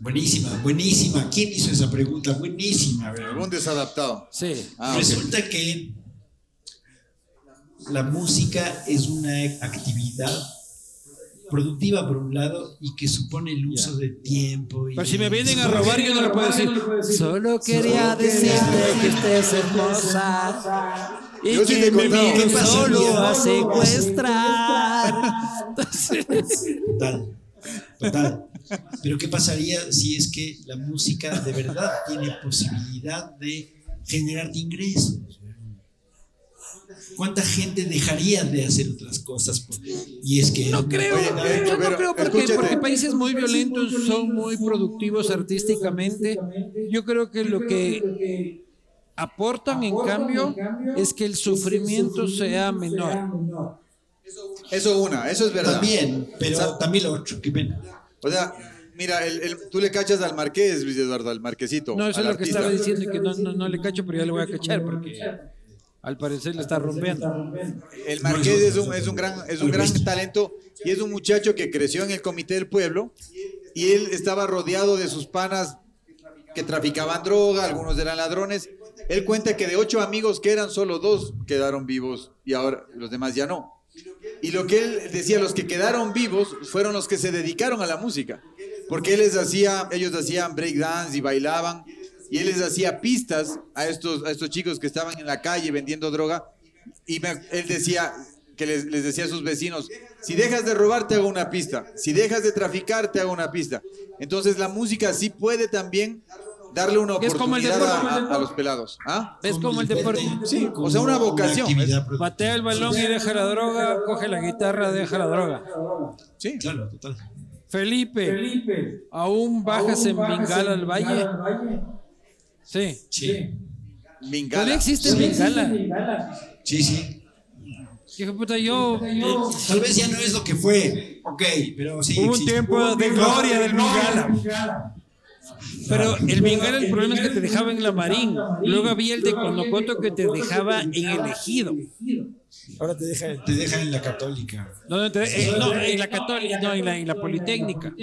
Buenísima, buenísima. ¿Quién hizo esa pregunta? Buenísima. ¿verdad? Un desadaptado. Sí. Ah. Resulta que la música es una actividad productiva por un lado y que supone el uso de tiempo. y- Pero si me vienen a robar, yo no le puedo decir. Solo quería decirte que estés hermosa. Y Yo sí que te he me vienen ¿Qué pasa, solo a secuestrar. Total, total. Pero ¿qué pasaría si es que la música de verdad tiene posibilidad de generarte ingresos? ¿Cuánta gente dejaría de hacer otras cosas? por- Y es que... no creo, eh, yo no creo porque países muy violentos son muy productivos artísticamente. Yo creo que lo que aportan en cambio es que el sufrimiento sea menor. Eso una, eso es verdad. También, pero O sea, también lo otro, qué pena. O sea, mira, el, el- tú le cachas al marqués, Luis Eduardo, al marquesito. No, eso es lo que artista. estaba diciendo y que no, no, no le cacho, pero ya le voy a cachar porque al parecer le está rompiendo. El marqués es un, es un gran, es un gran talento y es un muchacho que creció en el comité del pueblo y él estaba rodeado de sus panas que traficaban droga, algunos eran ladrones. Él cuenta que de ocho amigos que eran, solo dos quedaron vivos y ahora los demás ya no. Y lo que él decía, los que quedaron vivos fueron los que se dedicaron a la música, porque él les hacía, ellos hacían breakdance y bailaban, y él les hacía pistas a estos, a estos chicos que estaban en la calle vendiendo droga, y él decía, que les, les decía a sus vecinos, si dejas de robar te hago una pista, si dejas de traficar te hago una pista. Entonces la música sí puede también darle una oportunidad a, a- a los pelados. ¿Ah? Es como el deporte. Sí, o sea, una vocación. Patea el balón y deja la droga, coge la guitarra, deja la droga. Sí. Claro, total. Felipe, ¿aún bajas en Bengala al valle? Sí. Sí, Todavía Bengala. existe el Bengala. sí, sí. Hijo de puta, yo. Tal vez ya no es lo que fue. Ok, pero sí. Hubo un existe. tiempo de gloria del Bengala. Pero el Bengala, el problema es que te dejaba en la Marín. Luego había el de Conocoto que te dejaba en el Ejido. Ahora te deja, te deja en la católica. No, te- eh, no, en la católica, no, en la, en la Politécnica.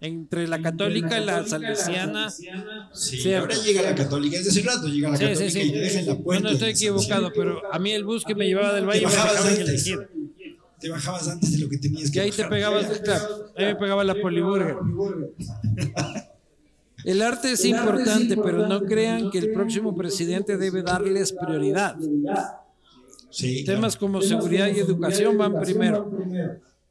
Entre la católica y la salesiana. Sí, Sí, ahora llega la católica. Desde hace rato llega la Sí, católica sí, sí. y te deja en la No, puerta. no estoy equivocado, pero a mí el bus que me llevaba del valle me dejaba en el. Ejido. Te bajabas antes de lo que tenías que Y ahí te bajar. pegabas, claro, ahí me pegaba la poliburger. El arte es importante, pero no crean que el próximo presidente debe darles prioridad. Sí, Temas como seguridad y educación van primero.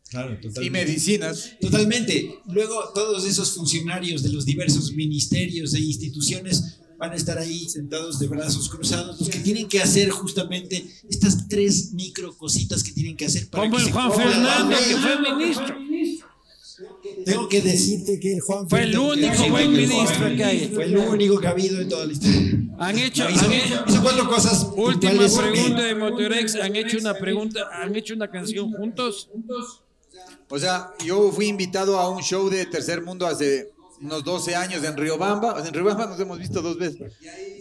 Claro, totalmente. Y medicinas. Totalmente. Luego todos esos funcionarios de los diversos ministerios e instituciones van a estar ahí sentados de brazos cruzados, los que tienen que hacer justamente estas tres micro cositas que tienen que hacer para Como que el se Juan ley. que fue ministro. Tengo que decirte que el Juan Fue el único buen ministro que hay. Fue el único que ha habido en toda la historia. Han hecho, No, hizo, han hecho- hizo cuatro cosas. última puntuales. pregunta de Motorex, han hecho una pregunta, han hecho una canción juntos. O sea, yo fui invitado a un show de Tercer Mundo hace unos 12 años en Riobamba. O sea, en Riobamba nos hemos visto dos veces.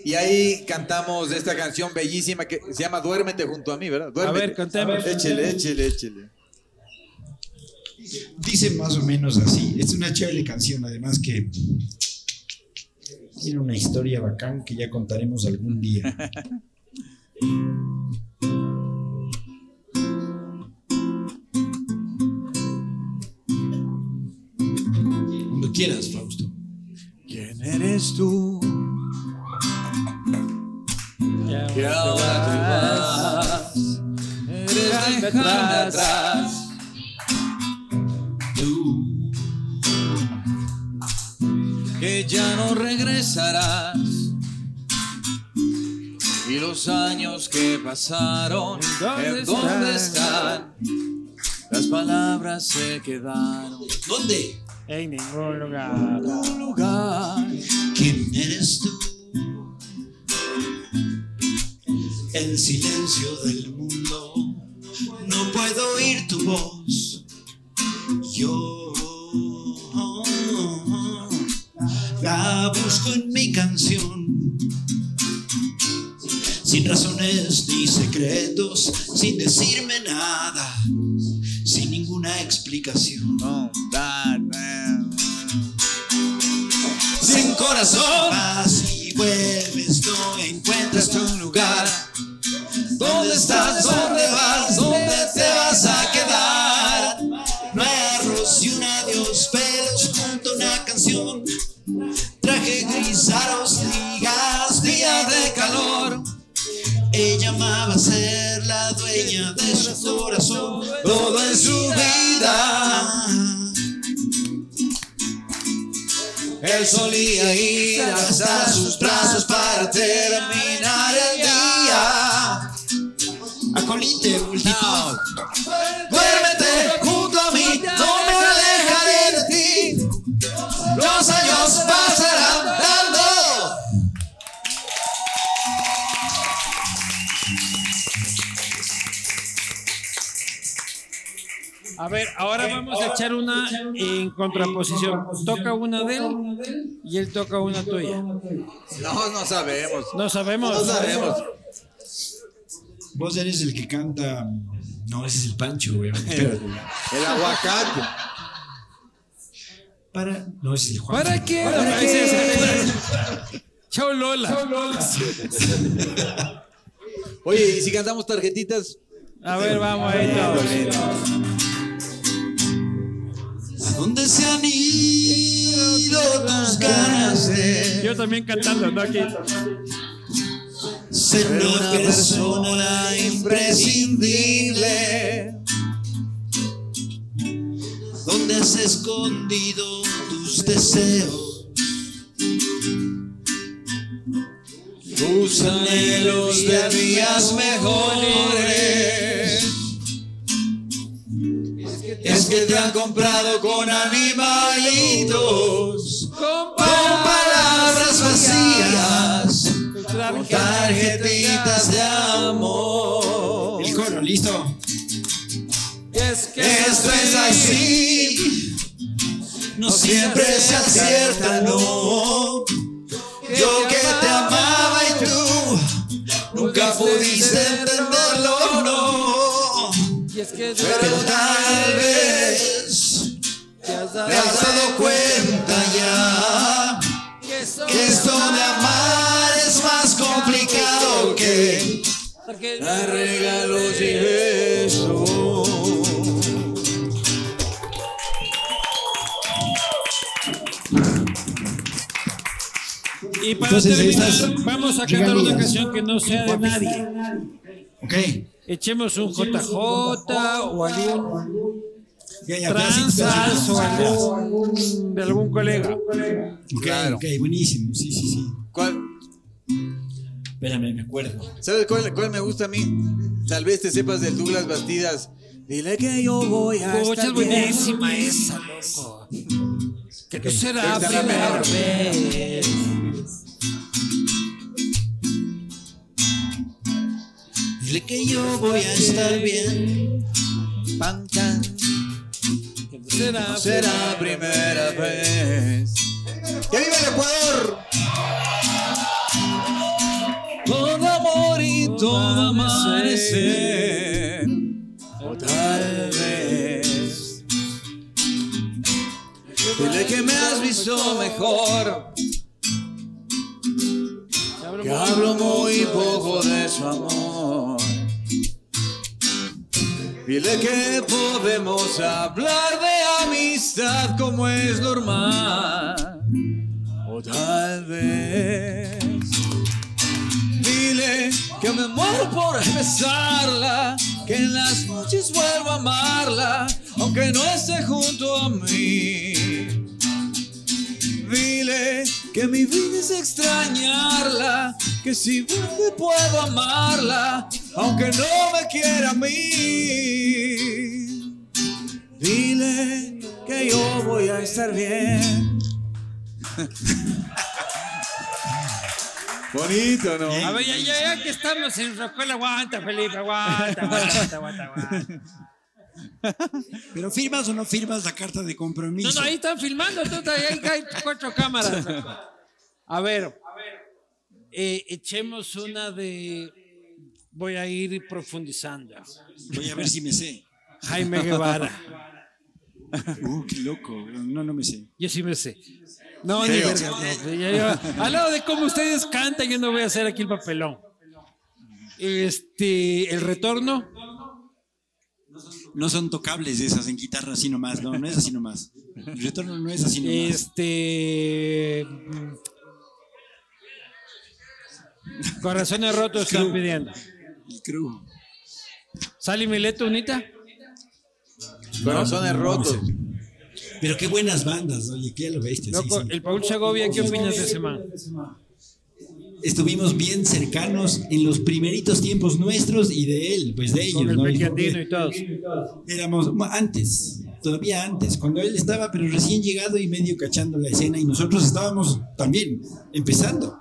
Y ahí cantamos esta canción bellísima que se llama Duérmete junto a mí, ¿verdad? Duérmete. ver, cantemos. Échele, échele, échele. Dice más o menos así. Es una chévere canción, además que tiene una historia bacán que ya contaremos algún día. Cuando quieras, Fausto. ¿Quién eres tú? Que ahora te vas. Eres dejarme atrás. No regresarás. Y los años que pasaron, ¿Dónde ¿en dónde están? Las palabras se quedaron ¿Dónde? En ningún lugar. en un lugar. ¿Quién eres tú? El silencio del mundo. No puedo oír tu voz. Yo la busco en mi canción. Sin razones ni secretos, sin decirme nada, sin ninguna explicación. Sin corazón. Vas y vuelves, no encuentras tu lugar. ¿Dónde estás? ¿Dónde vas? ¿Dónde te vas a quedar? Traje gris, aros, ligas, días de calor. Ella amaba ser la dueña de su corazón, todo en su vida. Él solía ir hasta sus brazos para terminar el día. Acolite multitud. Duérmete junto a mí, A ver, ahora vamos a echar una en contraposición. Toca una de él y él toca una tuya. No, no sabemos. No sabemos. No sabemos. Vos eres el que canta. No, ese es el Pancho, güey. El aguacate. Para. No, ese es el Juan. ¿Para qué? Ese es el- Chao Lola. Oye, ¿y si cantamos tarjetitas? A ver, vamos ahí todos. ¿A dónde se han ido tus ganas de Yo también cantando, ¿no? Aquí. ser una persona imprescindible. ¿Dónde has escondido tus deseos? Tus anhelos de días mejores. Es que te han comprado con animalitos, con palabras vacías, con tarjetitas de amor. El coro, listo. Esto es así, no siempre se acierta, no. Yo que te amaba y tú nunca pudiste entenderlo, Pero tal vez te has dado cuenta ya que esto de amar es más complicado que dar regalos y besos. Y para Entonces, terminar, vamos a cantar una canción que no sea de nadie. Ok. Echemos un JJ o algún tranzas o algún de algún colega. Claro. ok, buenísimo. Sí, sí, sí. ¿Cuál? Espérame, me acuerdo. ¿Sabes cuál, cuál me gusta a mí? Tal vez te sepas del Douglas Bastidas. Dile que yo voy a Pucha, estar es bien. buenísima esa, loco. Que no será Esta primera mejor. vez. Dile que yo voy a estar bien. Pan, tan. Será, No será primera vez. ¡Que viva el Ecuador! Todo amor y todo amanecer. O tal vez. Dile que me has visto mejor. Que hablo muy poco de su amor. Dile que podemos hablar de amistad como es normal. O tal vez. Dile que me muero por besarla. Que en las noches vuelvo a amarla. Aunque no esté junto a mí. Dile que mi vida es extrañarla, que si vuelve puedo amarla, aunque no me quiera a mí. Dile que yo voy a estar bien. Bonito, ¿no? A ver, ya, ya, ya que estamos en Roscuela, aguanta, Felipe, aguanta, aguanta, aguanta, aguanta. Pero firmas o no firmas la carta de compromiso. No, no, ahí están filmando, ahí hay cuatro cámaras. A ver, eh, echemos una de. Voy a ir profundizando. Voy a ver si me sé. Jaime Guevara. Uh, qué loco. No, no me sé. Yo sí me sé. No, ni verga, no. Al lado de cómo ustedes cantan, yo no voy a hacer aquí el papelón. Este, el retorno. No son tocables esas en guitarra así nomás. No, no es así nomás. El retorno no es así nomás. Este. mm, Corazones rotos están pidiendo. El crew. Sally Mileto, Unita. Corazones rotos. Pero qué buenas bandas, oye, qué lo viste. sí, Loco, sí. el Paul Segovia, ¿qué opinas de ese man? Estuvimos bien cercanos en los primeritos tiempos nuestros y de él, pues de ellos. Con el ¿no? Y todos. Éramos antes, todavía antes, cuando él estaba pero recién llegado y medio cachando la escena y nosotros estábamos también empezando.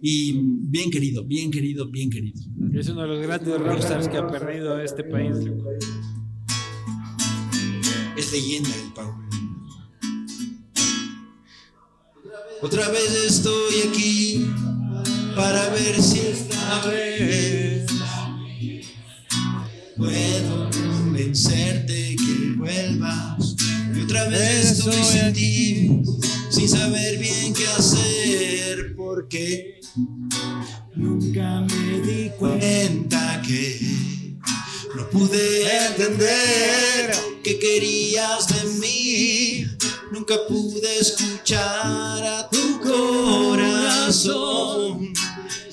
Y bien querido, bien querido, bien querido. Es uno de los grandes rockstars que ha perdido este país. Es leyenda el Pau. Otra vez estoy aquí para ver si esta vez puedo convencerte que vuelvas. Y otra vez estoy sin ti, sin saber bien qué hacer, porque nunca me di cuenta que no pude entender qué querías de mí. Nunca pude escuchar a tu corazón.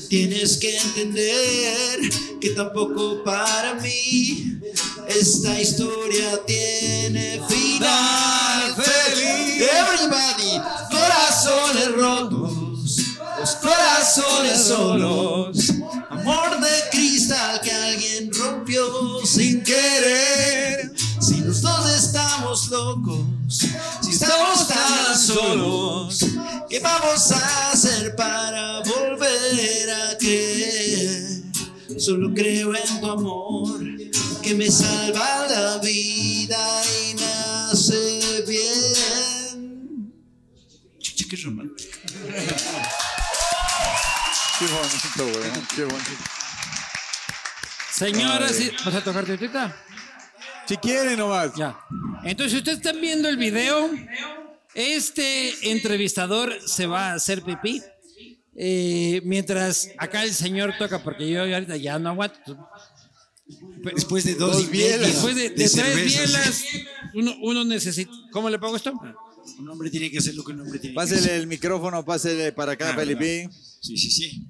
Tienes que entender que tampoco para mí esta historia tiene final feliz. Everybody, corazones rotos, los corazones solos, amor de cristal que alguien rompió sin querer. Si los dos estamos locos, estamos tan solos, ¿qué vamos a hacer para volver a creer? Solo creo en tu amor que me salva la vida y me hace bien. Chucha, qué romántico. Qué bonito, güey. Qué bonito. Señoras y... ¿Vas a tocar ahorita? Si quiere nomás. Ya. Entonces, ustedes están viendo el video. Este entrevistador se va a hacer pipí. eh, mientras acá el señor toca, porque yo ahorita ya no aguanto. Después de dos, Dos bielas. Después de, de tres cervezas. bielas, uno, uno necesita. ¿Cómo le pongo esto? Un hombre tiene que hacer lo que un hombre tiene que Pásele hacer. el micrófono, pásele para acá, Ah, Felipe. Sí, sí, sí.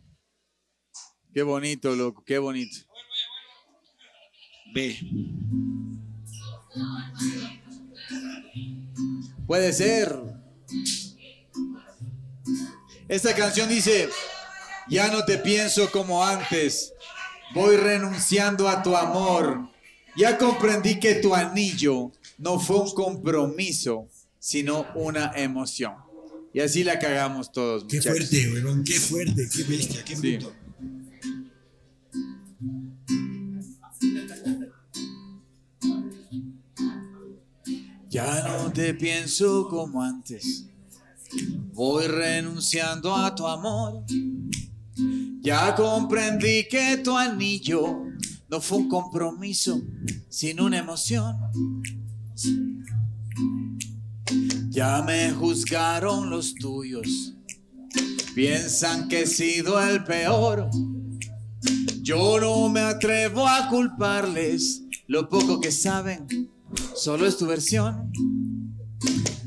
Qué bonito, loco, qué bonito. Ve. Puede ser. Esta canción dice, ya no te pienso como antes, voy renunciando a tu amor. Ya comprendí que tu anillo no fue un compromiso, sino una emoción. Y así la cagamos todos, Qué muchachos. fuerte, weón. Qué fuerte, qué bestia, qué Sí. bruto. Ya no te pienso como antes. Voy renunciando a tu amor. Ya comprendí que tu anillo no fue un compromiso, sino una emoción. Ya me juzgaron los tuyos. Piensan que he sido el peor. Yo no me atrevo a culparles lo poco que saben solo es tu versión.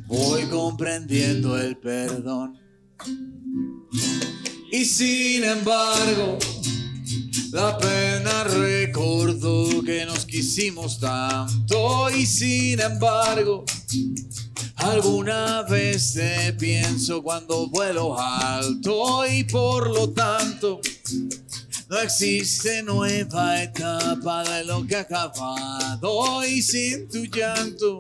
Voy comprendiendo el perdón. Y sin embargo, la pena recordó que nos quisimos tanto. Y sin embargo, alguna vez te pienso cuando vuelo alto. Y por lo tanto, no existe nueva etapa de lo que ha acabado y sin tu llanto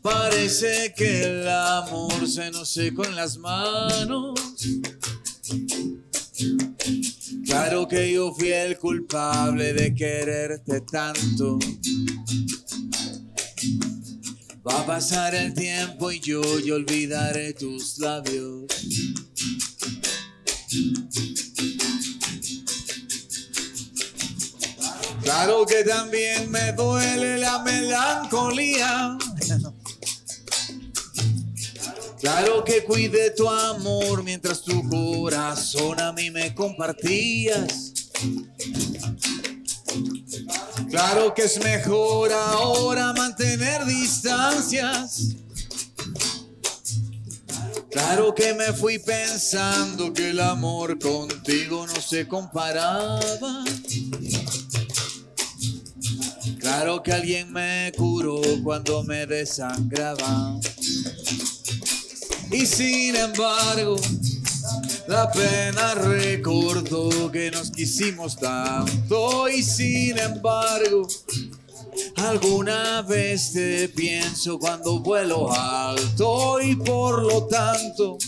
parece que el amor se nos secó en las manos. Claro que yo fui el culpable de quererte tanto. Va a pasar el tiempo y yo, yo olvidaré tus labios. Claro que también me duele la melancolía. Claro que cuide tu amor mientras tu corazón a mí me compartías. Claro que es mejor ahora mantener distancias. Claro que me fui pensando que el amor contigo no se comparaba. Claro que alguien me curó cuando me desangraba. Y sin embargo, la pena recordó que nos quisimos tanto. Y sin embargo, alguna vez te pienso cuando vuelo alto. Y por lo tanto,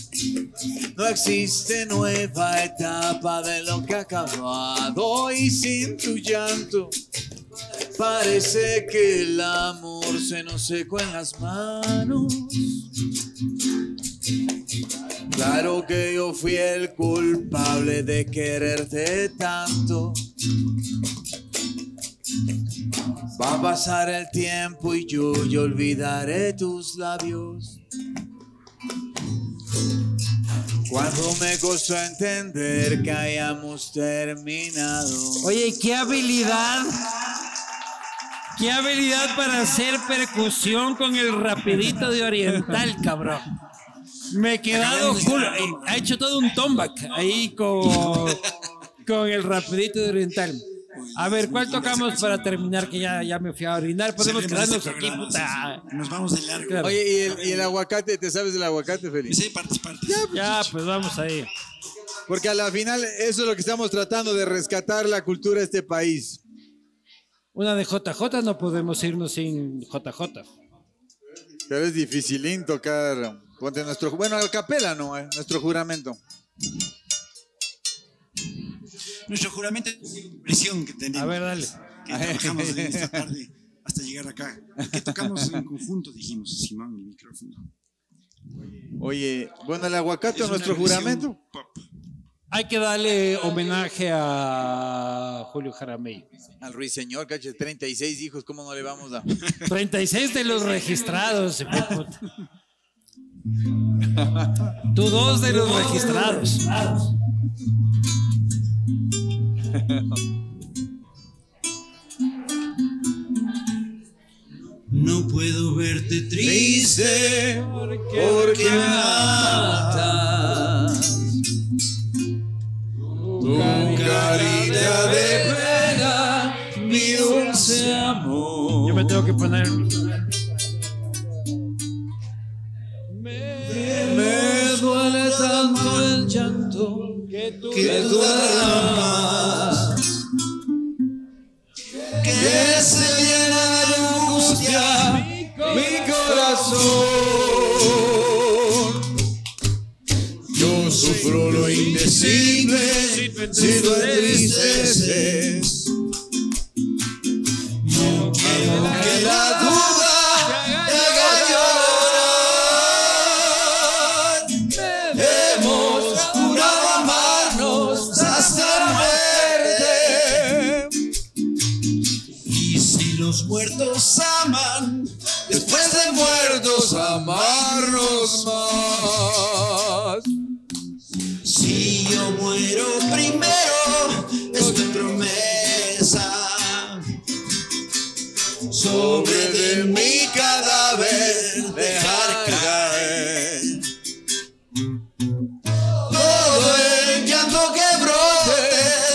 no existe nueva etapa de lo que ha acabado. Y sin tu llanto, parece que el amor se nos secó en las manos. Claro que yo fui el culpable de quererte tanto. Va a pasar el tiempo y yo, yo olvidaré tus labios. Cuando me costó entender que hayamos terminado. Oye, qué habilidad. Qué habilidad para hacer percusión con el rapidito de Oriental, cabrón. Me he quedado. Eh, Ha hecho todo un tomback ahí con, con el rapidito de oriental. A ver, ¿cuál tocamos para terminar? Que ya, ya me fui a orinar. Podemos quedarnos aquí, puta. sí, sí. Nos vamos de largo. Claro. Oye, ¿y el, y el aguacate? ¿Te sabes del aguacate, Félix? sé partes, partes. Ya, pues vamos ahí. Porque a la final eso es lo que estamos tratando de rescatar la cultura de este país. Una de JJ no podemos irnos sin JJ. Pero es dificilín tocar ponte nuestro, bueno, al capela, ¿no? Eh, Nuestro juramento. Nuestro juramento es la impresión que tenemos. A ver, dale. Que trabajamos en esta tarde hasta llegar acá. Que tocamos en conjunto, dijimos, Simón, el micrófono. Oye, bueno, el aguacate Es nuestro juramento. pop. Hay que darle homenaje a Julio Jaramillo. Al ruiseñor, caché, 36 hijos, ¿cómo no le vamos a...? 36 de los registrados. Tú dos de los registrados. No puedo verte triste porque me matas. Tu carita de pena, mi dulce amor. Yo me tengo que poner. Me duele tanto el llanto Que tú que tú derramas, que se llena de angustia mi corazón. Sufro lo indecible si tú entristeces. No quiero Sobre de mi cadáver dejar caer. Todo el llanto que brote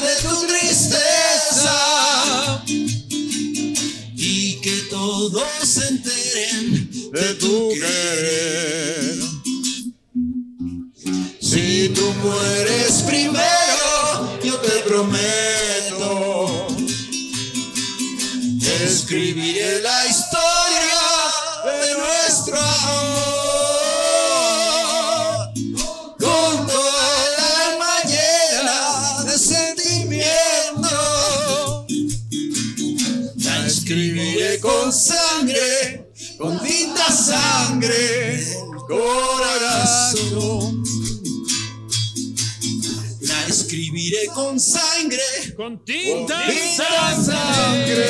de tu tristeza y que todos se enteren de tu querer. Si tú mueres primero, yo te prometo, escribiré la historia de nuestro amor con toda el alma llena de sentimiento. La escribiré con sangre, con tinta sangre, corazón. Escribiré con sangre, Con tinta tinta sangre.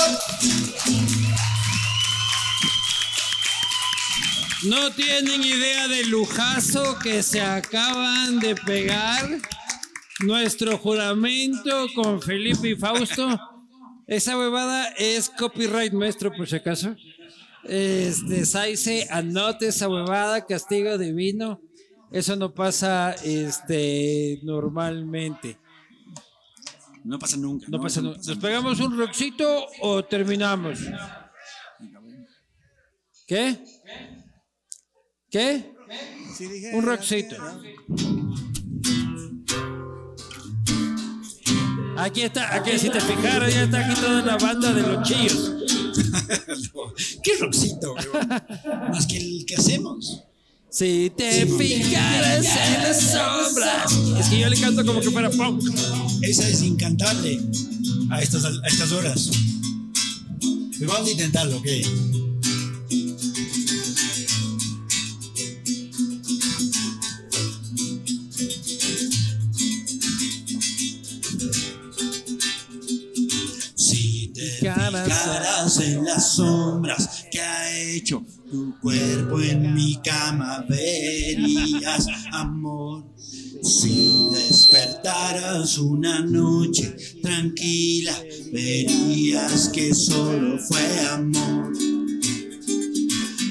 corazón. No tienen idea del lujazo que se acaban de pegar. Nuestro juramento con Felipe y Fausto. Esa huevada es copyright nuestro, por si acaso. Este, Saice, anote esa huevada, castigo divino. Eso no pasa este, normalmente. No pasa nunca. No pasa. ¿Nos pegamos un roxito o terminamos? ¿Qué? ¿Qué? Un roxito. Aquí está, aquí si te fijaras, ya está aquí toda la banda de los chillos. ¿Qué roxito? Más que el que hacemos. Si te fijaras en las sombras. Es que yo le canto como que fuera punk. Esa es incantable a estas, a estas horas. Pero vamos a intentarlo, ¿ok? En las sombras que ha hecho tu cuerpo en mi cama, verías amor. Si despertaras una noche tranquila, verías que solo fue amor.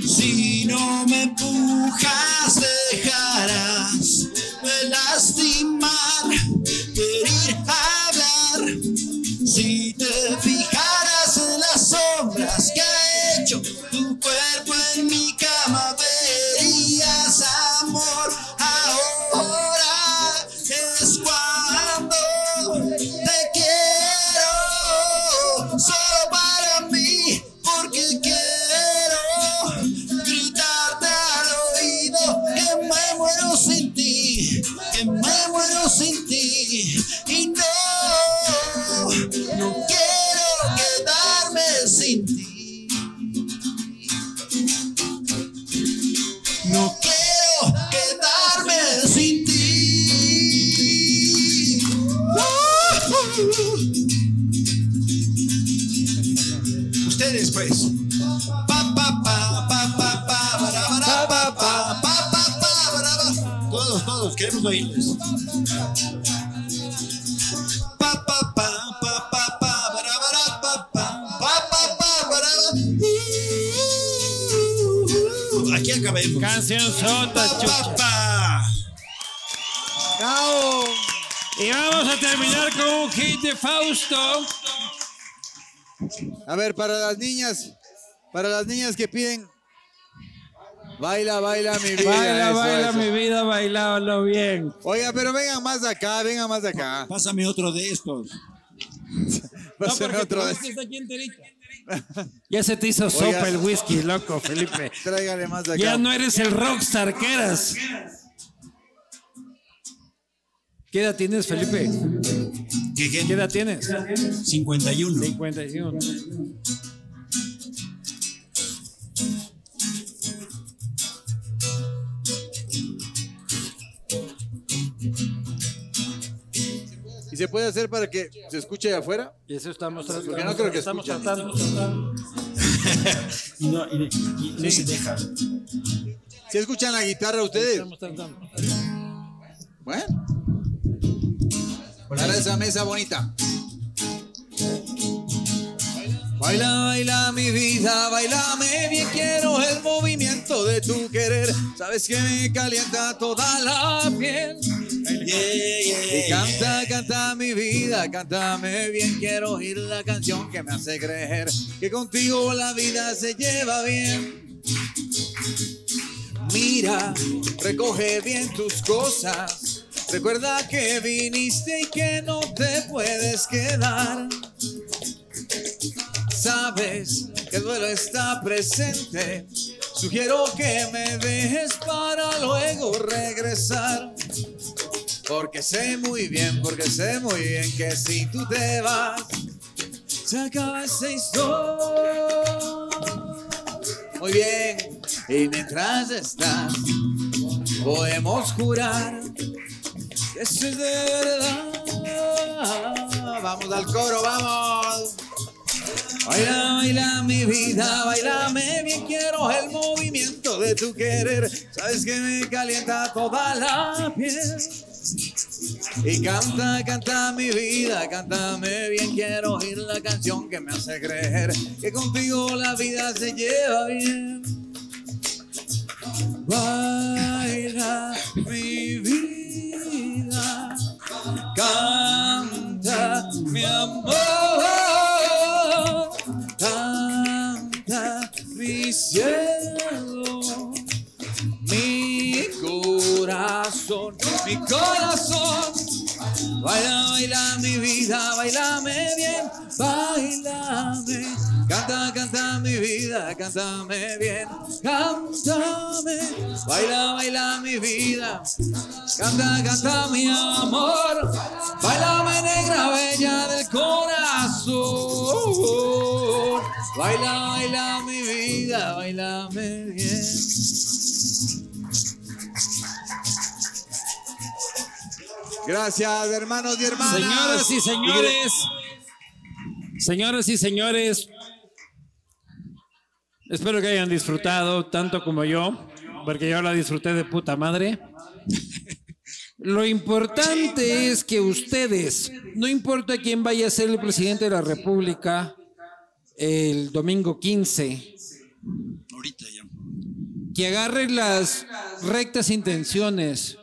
Si no me empujas, dejarás de lastimar, Todos, queremos oírles. Pa, pa, pa, pa, pa, pa, bara, bara, pa, pa, pa, pa, pa, bara, bara. Aquí acabemos. Canción sota, chucha. Y vamos a terminar con un hit de Fausto. A ver, para las niñas, para las niñas que piden, baila, baila mi vida. Baila, eso, baila eso. mi vida, bailábalo bien. Oiga, pero vengan más de acá, vengan más de acá. Pásame otro de estos. Pásame otro de Ya se te hizo Oiga. sopa el whisky, loco, Felipe. Tráigale más de acá. Ya no eres el rockstar que eras. ¿Qué edad tienes, Felipe? ¿Qué, ¿Qué edad tienes? 51. 51. Se puede hacer para que se escuche afuera? Y eso estamos tratando. Porque no creo que estamos escuchen. tratando. Y no, y- y no se deja. ¿Se escuchan la guitarra ustedes? Estamos tratando. Bueno. Para esa mesa bonita. Baila, baila mi vida, bailame bien quiero el movimiento de tu querer. Sabes que me calienta toda la piel. Y canta, canta mi vida, cántame bien, quiero oír la canción que me hace creer que contigo la vida se lleva bien. Mira, recoge bien tus cosas. Recuerda que viniste y que no te puedes quedar. Sabes que el duelo está presente. Sugiero que me dejes para luego regresar. Porque sé muy bien, porque sé muy bien que si tú te vas, se acaba esa historia. Muy bien, y mientras estás, podemos jurar que eso es de verdad. Vamos al coro, vamos. Baila, baila mi vida, bailame bien, quiero el movimiento de tu querer. Sabes que me calienta toda la piel. Y canta, canta mi vida, cántame bien, quiero oír la canción que me hace creer que contigo la vida se lleva bien. Baila mi vida, canta mi amor, cielo, mi corazón, mi corazón. Baila, baila mi vida, bailame bien, bailame. Canta, canta mi vida, cántame bien, cántame. Baila, baila mi vida, canta, canta mi amor. Bailame negra bella del corazón. Baila, baila mi vida, bailame bien. Gracias, hermanos y hermanas. Señoras y señores, señoras y señores, espero que hayan disfrutado tanto como yo, porque yo la disfruté de puta madre. Lo importante es que ustedes, no importa quién vaya a ser el presidente de la República el domingo 15, Ahorita ya. que agarre las rectas intenciones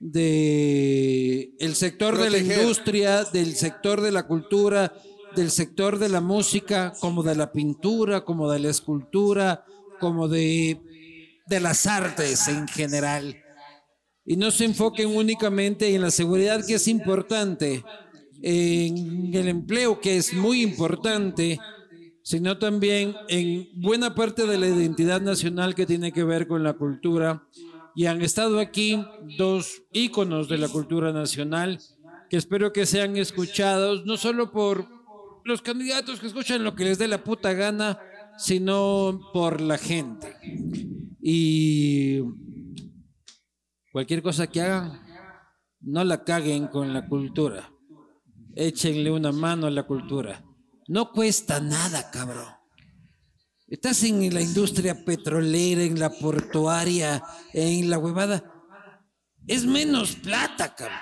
de el sector de la industria, del sector de la cultura, del sector de la música, como de la pintura, como de la escultura, como de, de las artes en general. Y no se enfoquen únicamente en la seguridad, que es importante, en el empleo, que es muy importante, sino también en buena parte de la identidad nacional que tiene que ver con la cultura. Y han estado aquí dos íconos de la cultura nacional que espero que sean escuchados, no solo por los candidatos que escuchan lo que les dé la puta gana, sino por la gente. Y cualquier cosa que hagan, no la caguen con la cultura. Échenle una mano a la cultura. No cuesta nada, cabrón. Estás en la industria petrolera, en la portuaria, en la huevada. Es menos plata, cabrón.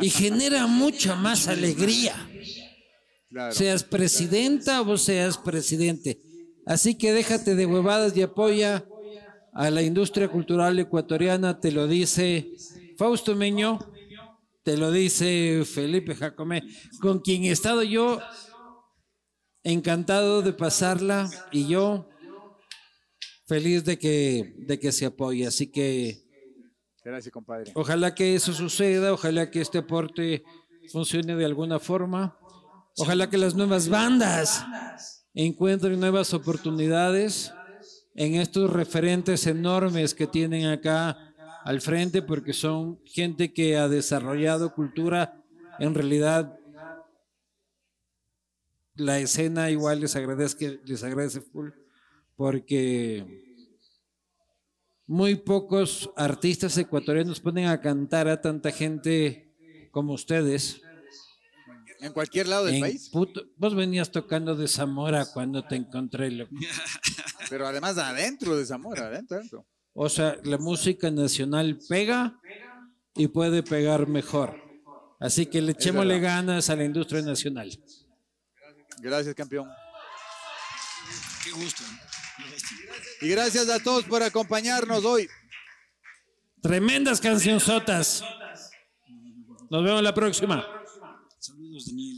Y genera mucha más alegría. Claro. Seas presidenta o seas presidente. Así que déjate de huevadas y apoya a la industria cultural ecuatoriana, te lo dice Fausto Meño, te lo dice Felipe Jacomé, con quien he estado yo encantado de pasarla y yo feliz de que, de que se apoye. Así que Gracias, compadre. ojalá que eso suceda, ojalá que este aporte funcione de alguna forma, ojalá que las nuevas bandas encuentren nuevas oportunidades en estos referentes enormes que tienen acá al frente, porque son gente que ha desarrollado cultura en realidad la escena igual les agradezco, les agradece full porque muy pocos artistas ecuatorianos ponen a cantar a tanta gente como ustedes. En cualquier lado del En país. puto- vos venías tocando de Zamora cuando te encontré. loco. Pero además adentro de Zamora, adentro, adentro. O sea, la música nacional pega y puede pegar mejor. Así que le echémosle ganas a la industria nacional. Gracias, campeón. Qué gusto. Y gracias a todos por acompañarnos hoy. Tremendas cancionzotas. Nos vemos la próxima. Saludos, Daniel.